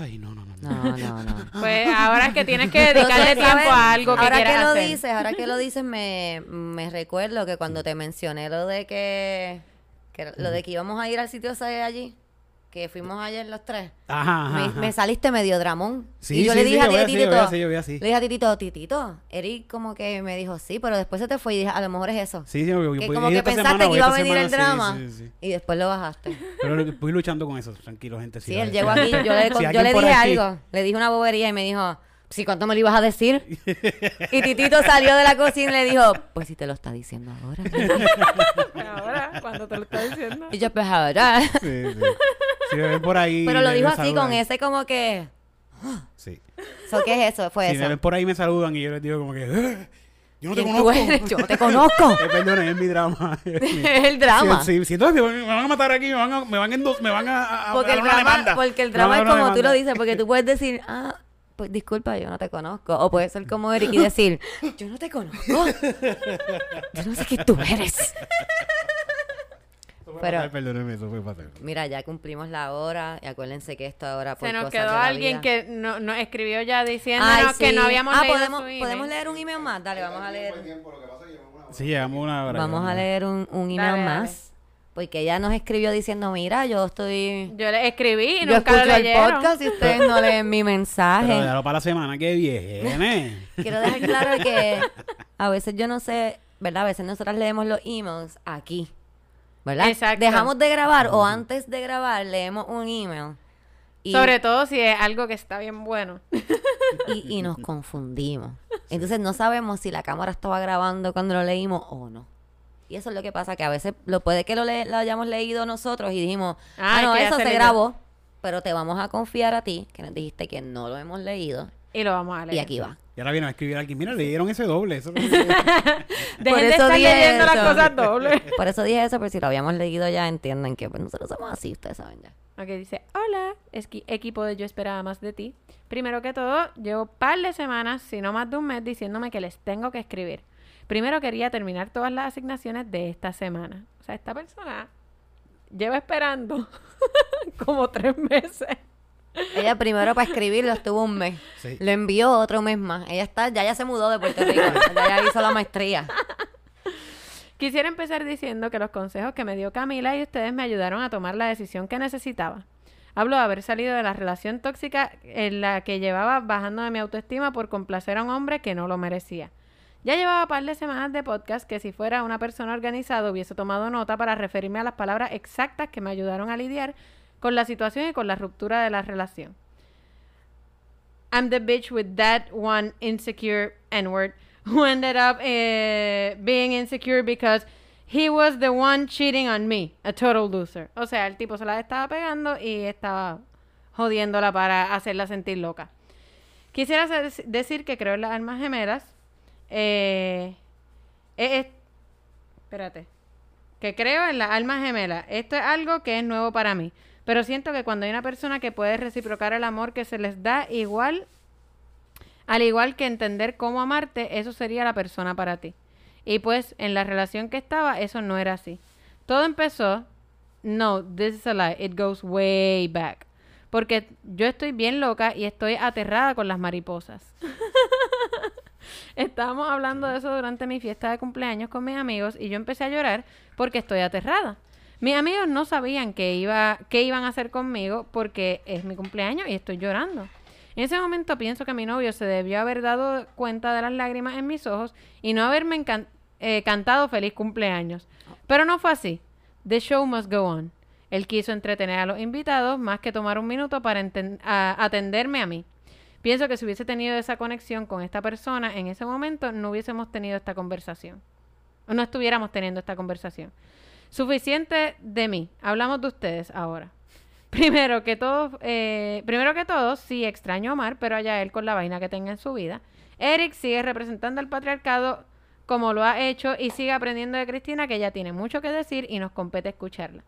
Ay, no, no, no. no. No, no, no. Pues ahora es que tienes que dedicarle tiempo ¿sabes? a algo que ahora quieras que lo hacer. dices, ahora que lo dices, me, me recuerdo que cuando te mencioné lo de que, que lo de que íbamos a ir al sitio ese de allí, que fuimos ayer los tres, Ajá, ajá. me, ajá. me saliste medio dramón. Sí, y yo sí, le sí, dije yo a Titito, voy así, yo voy así. le dije a Titito, Titito, Eric como que me dijo sí, pero después se te fue y dije, a lo mejor es eso. Sí, sí, yo, que como que pensaste semana, que iba a venir el drama sí, sí, sí. y después lo bajaste. Pero voy luchando con eso, tranquilo, gente. Sí, va- él llegó aquí, yo le, Si yo le dije aquí- algo, le dije una bobería y me dijo, sí, ¿cuánto me lo ibas a decir? Y Titito salió de la cocina y le dijo, pues si te lo está diciendo ahora. Ahora, cuando te lo estoy diciendo. Y yo, pues ahora. Sí, sí. Si me ven por ahí. Pero lo me- dijo me así, saludan. con ese como que, Sí. ¿so qué es eso? Fue Si me eso. ven por ahí me saludan y yo les digo como que. "Eh, Yo no te ¿Quién tú conozco. eres? Yo no te conozco. Eh, perdón, es mi drama. Es mi- Es el drama. Sí, sí, entonces me van, me a matar aquí, me van a, me van, a endos- me van a, a- Porque a el drama, demanda. porque el Me drama van a es como tú lo dices, porque tú puedes decir, ah, pues disculpa, yo no te conozco. O puede ser como Eric y decir, yo no te conozco. Yo no sé quién tú eres. Pero- fatal, perdónenme, eso fue fatal. Mira, ya cumplimos la hora y acuérdense que esto ahora por Se nos cosas quedó de la alguien vida. que no- nos escribió ya diciéndonos Ay, que sí. no habíamos ah, leído podemos, su email. podemos leer un email más. Dale, vamos a leer. lo que que llevamos una hora. Sí. Vamos a leer un, un email Dale, dale. más. Porque ella nos escribió diciendo, mira, yo estoy... Yo le escribí y Yo nunca lo escucho el leyeron. podcast y ustedes no leen mi Pero mensaje. déjalo para la semana que viene. Quiero dejar claro que a veces yo no sé, ¿verdad? A veces nosotras leemos los emails aquí, ¿verdad? Exacto. Dejamos de grabar o antes de grabar leemos un email y, Sobre todo si es algo que está bien bueno. y, y nos confundimos. Entonces no sabemos si la cámara estaba grabando cuando lo leímos o no. Y eso es lo que pasa, que a veces lo puede que lo, le- lo hayamos leído nosotros y dijimos, Ah, ah, no, eso se se leyó". grabó, pero te vamos a confiar a ti, que nos dijiste que no lo hemos leído, Y lo vamos a leer. y aquí va. Y ahora viene a escribir aquí, mira, le dieron ese doble. Eso Dejen Por de eso estar dije leyendo las eso. cosas dobles. Por eso dije eso, pero si lo habíamos leído ya entienden que pues, nosotros somos así, ustedes saben ya. Ok, dice, hola, esqui- equipo de Yo Esperaba Más de Ti. Primero que todo, llevo par de semanas, si no más de un mes, diciéndome que les tengo que escribir. Primero quería terminar todas las asignaciones de esta semana. O sea, esta persona lleva esperando como tres meses. Ella primero para escribirlo estuvo un mes. Sí. Lo envió otro mes más. Ella está, ya ya se mudó de Puerto Rico. ya ya hizo la maestría. Quisiera empezar diciendo que los consejos que me dio Camila y ustedes me ayudaron a tomar la decisión que necesitaba. Hablo de haber salido de la relación tóxica en la que llevaba bajando de mi autoestima por complacer a un hombre que no lo merecía. Ya llevaba par de semanas de podcast que si fuera una persona organizada hubiese tomado nota para referirme a las palabras exactas que me ayudaron a lidiar con la situación y con la ruptura de la relación. I'm the bitch with that one insecure N-word who ended up eh, being insecure because he was the one cheating on me. A total loser. O sea, el tipo se la estaba pegando y estaba jodiéndola para hacerla sentir loca. Quisiera decir que creo en las almas gemelas. Eh, eh, eh, espérate. Que creo en las almas gemelas. Esto es algo que es nuevo para mí. Pero siento que cuando hay una persona que puede reciprocar el amor que se les da igual, al igual que entender cómo amarte, eso sería la persona para ti. Y pues en la relación que estaba, eso no era así. Todo empezó, no, this is a lie, it goes way back. Porque yo estoy bien loca y estoy aterrada con las mariposas. Estábamos hablando de eso durante mi fiesta de cumpleaños con mis amigos y yo empecé a llorar porque estoy aterrada. Mis amigos no sabían qué, iba, qué iban a hacer conmigo porque es mi cumpleaños y estoy llorando. En ese momento pienso que mi novio se debió haber dado cuenta de las lágrimas en mis ojos y no haberme eh, cantado feliz cumpleaños. Pero no fue así. The show must go on. Él quiso entretener a los invitados más que tomar un minuto para atenderme a mí. Pienso que si hubiese tenido esa conexión con esta persona en ese momento, no hubiésemos tenido esta conversación. No estuviéramos teniendo esta conversación. Suficiente de mí. Hablamos de ustedes ahora. Primero que todo, eh, primero que todo, sí extraño a Omar, pero allá él con la vaina que tenga en su vida. Eric sigue representando al patriarcado como lo ha hecho y sigue aprendiendo de Cristina, que ella tiene mucho que decir y nos compete escucharla.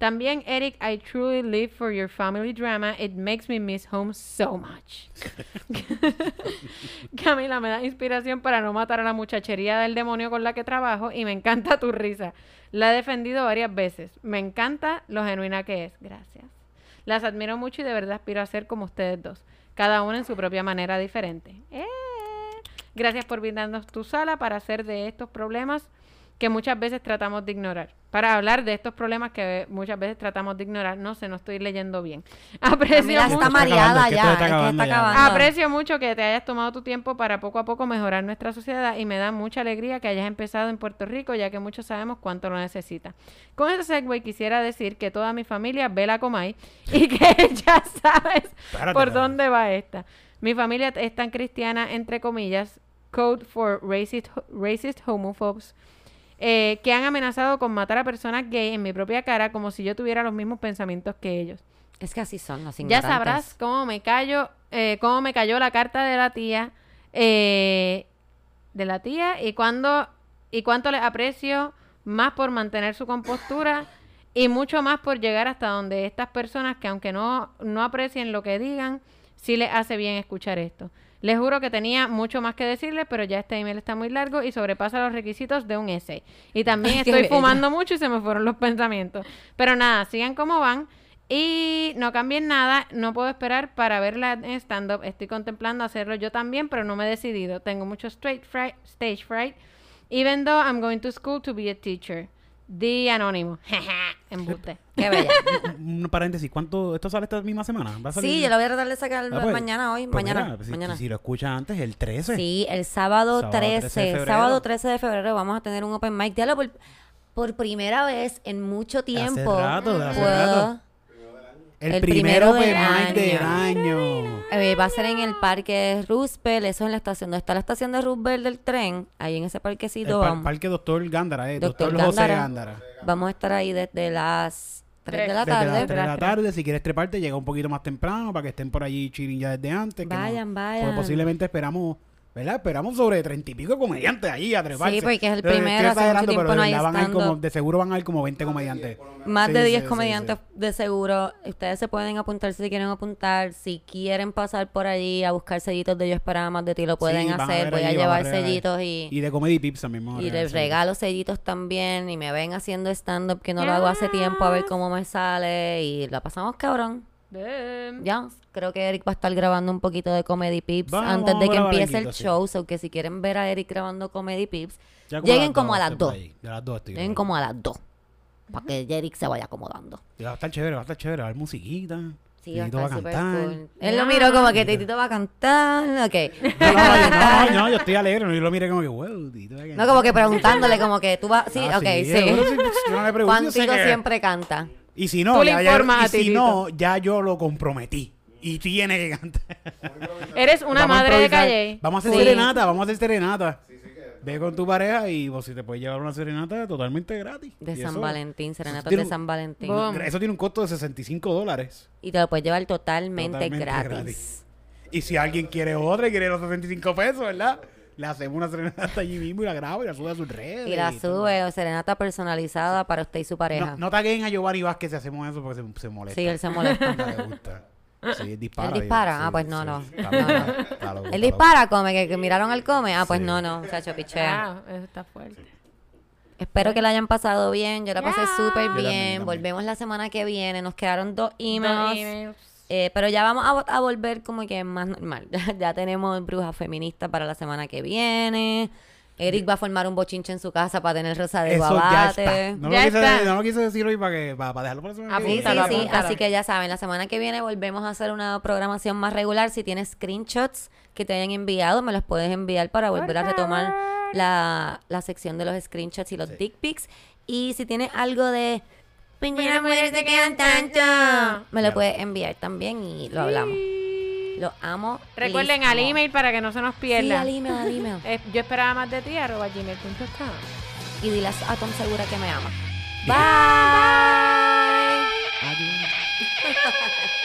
También, Eric, I truly live for your family drama. It makes me miss home so much. Camila, me da inspiración para no matar a la muchachería del demonio con la que trabajo y me encanta tu risa. La he defendido varias veces. Me encanta lo genuina que es. Gracias. Las admiro mucho y de verdad aspiro a ser como ustedes dos. Cada una en su propia manera diferente. ¡Eh! Gracias por brindarnos tu sala para hacer de estos problemas que muchas veces tratamos de ignorar. Para hablar de estos problemas que muchas veces tratamos de ignorar. No sé, no estoy leyendo bien. Aprecio Camila mucho. está mareada acabando, es que ya. es que está acabando. Aprecio mucho que te hayas tomado tu tiempo para poco a poco mejorar nuestra sociedad y me da mucha alegría que hayas empezado en Puerto Rico, ya que muchos sabemos cuánto lo necesita. Con ese segue quisiera decir que toda mi familia ve la Comay y que ya sabes por dónde va esta. Mi familia es tan cristiana, entre comillas, code for racist, racist homophobes, eh, que han amenazado con matar a personas gay en mi propia cara como si yo tuviera los mismos pensamientos que ellos. Es que así son los Ya ignorantes. sabrás cómo me callo, eh, cómo me cayó la carta de la tía, eh, de la tía y cuándo y cuánto le aprecio más por mantener su compostura y mucho más por llegar hasta donde estas personas que aunque no, no aprecien lo que digan, sí les hace bien escuchar esto. Les juro que tenía mucho más que decirles, pero ya este email está muy largo y sobrepasa los requisitos de un essay. Y también estoy fumando mucho y se me fueron los pensamientos. Pero nada, sigan como van. Y no cambien nada, no puedo esperar para verla en stand-up. Estoy contemplando hacerlo yo también, pero no me he decidido. Tengo mucho straight fright, stage fright. Even though I'm going to school to be a teacher. The anónimo. Embuste. Qué bella. Un paréntesis, ¿cuánto? ¿Esto sale esta misma semana? ¿Va a salir? Sí, yo lo voy a tratar de sacar Ah, pues, mañana, hoy, pues mañana. mira, si- mañana. Si, lo escuchas antes, el 13. Sí, el sábado, Sábado 13 de 13, febrero. sábado 13 de febrero vamos a tener un open mic. Diablo, por, por primera vez en mucho tiempo. rato, de hace puedo- rato. El, El primero, primero del penal del año. Eh, va a ser en el parque Roosevelt, eso en la estación, donde está la estación de Roosevelt del tren, ahí en ese El parquecito par- vamos, parque Doctor Gándara, eh. Doctor Doctor, José Gándara. Gándara. vamos a estar ahí desde las 3 de la Desde las tarde. 3 de la tarde, si quieres treparte, llega un poquito más temprano para que estén por allí chilling ya desde antes. que no- Vayan, vayan. Pues posiblemente esperamos, ¿verdad? Esperamos sobre treinta y pico comediantes allí a treparse. Sí, porque es el primero, estoy hace mucho exagerando, tiempo pero de no hay van a ir como, stand-up. de seguro van a ir como 20 comediantes. Más Sí, de sí, 10 sí, comediantes sí. de seguro. Ustedes se pueden apuntar si quieren apuntar. Si quieren pasar por allí a buscar sellitos de Yo Esperaba Más de Ti, lo pueden a hacer. Voy a a llevar regalar. sellitos y, Y de Comedy Pips también. vamos a y les regalo sellitos también. Y me ven haciendo stand-up que no lo hago hace tiempo a ver cómo me sale. Y la pasamos cabrón. Ya, creo que Eric va a estar grabando un poquito de Comedy Pips Vamos, antes de que a empiece el sí. show. So que si quieren ver a Eric grabando Comedy Pips, Ya lleguen como a las estoy por 2. ahí. De las 2 estoy. lleguen como a las 2. Para que Eric se vaya acomodando. Y Va a estar chévere, va a estar chévere. Va a haber musiquita. Sí, va a Titito estar súper cantar. cool. Él lo miró como que Titito va a cantar. Ok. No, no, yo, no, no, yo estoy alegre. Yo lo miré como que, wow, Tito va a No, cantar". como que preguntándole, como que tú vas. Sí, Ah, ok, sí, sí. yo no le pregunto, Juan Tito siempre canta. Y si Tú no, le ya, ya- informas y si Titito. no, ya yo lo comprometí. Y tiene que cantar. Eres una Vamos a madre de improvisar. calle. Vamos a hacer Sí. serenata, vamos a hacer serenata. Ve con tu pareja y vos si te puedes llevar una serenata totalmente gratis. De Y San eso- Valentín, serenatas tiene de un- San Valentín. Boom. Eso tiene un costo de 65 dólares. Y te lo puedes llevar totalmente, Totalmente gratis. gratis. Y si alguien quiere otra y quiere los 65 pesos, ¿verdad? Le hacemos una serenata allí mismo y la graba y la sube a sus redes. Y la todo. sube, o serenata personalizada para usted y su pareja. No, no taguen a Giovanni Vázquez si hacemos eso porque se, se molesta. Sí, él se molesta. No le gusta. Sí, dispara. Él dispara. sí, Ah, pues no, no. Está No, loco, no. está loco, está Él dispara, come, que, que miraron al come. Ah, pues Sí. no, no, chacho, pichea. Ah, eso está fuerte. Espero que la hayan pasado bien. Yo la pasé Ya. súper también, bien. también. Volvemos la semana que viene. Nos quedaron dos Dos emails. Eh, pero ya vamos a, vo- a volver como que más normal. ya tenemos bruja feminista para la semana que viene. Eric va a formar un bochinche en su casa para tener rosa de Eso ya guabate. está. No, Ya lo quise, está. no lo quise decir hoy para, que, para, para dejarlo para la semana que Sí, sí, viene. Apúntalo, sí. apúntalo. Así que ya saben, la semana que viene volvemos a hacer una programación más regular. Si tienes screenshots que te hayan enviado, me los puedes enviar para volver a retomar la, la sección de los screenshots y los dick pics. Y si tienes algo de... Pues se quedan tanto. Me lo puedes enviar también y lo hablamos. lo amo. Recuerden al email para que no se nos Sí, pierda. al email, al email. Yo esperaba más de ti, arroba gmail.com. Y dilas a Tom Segura que me ama. Bye. Adiós.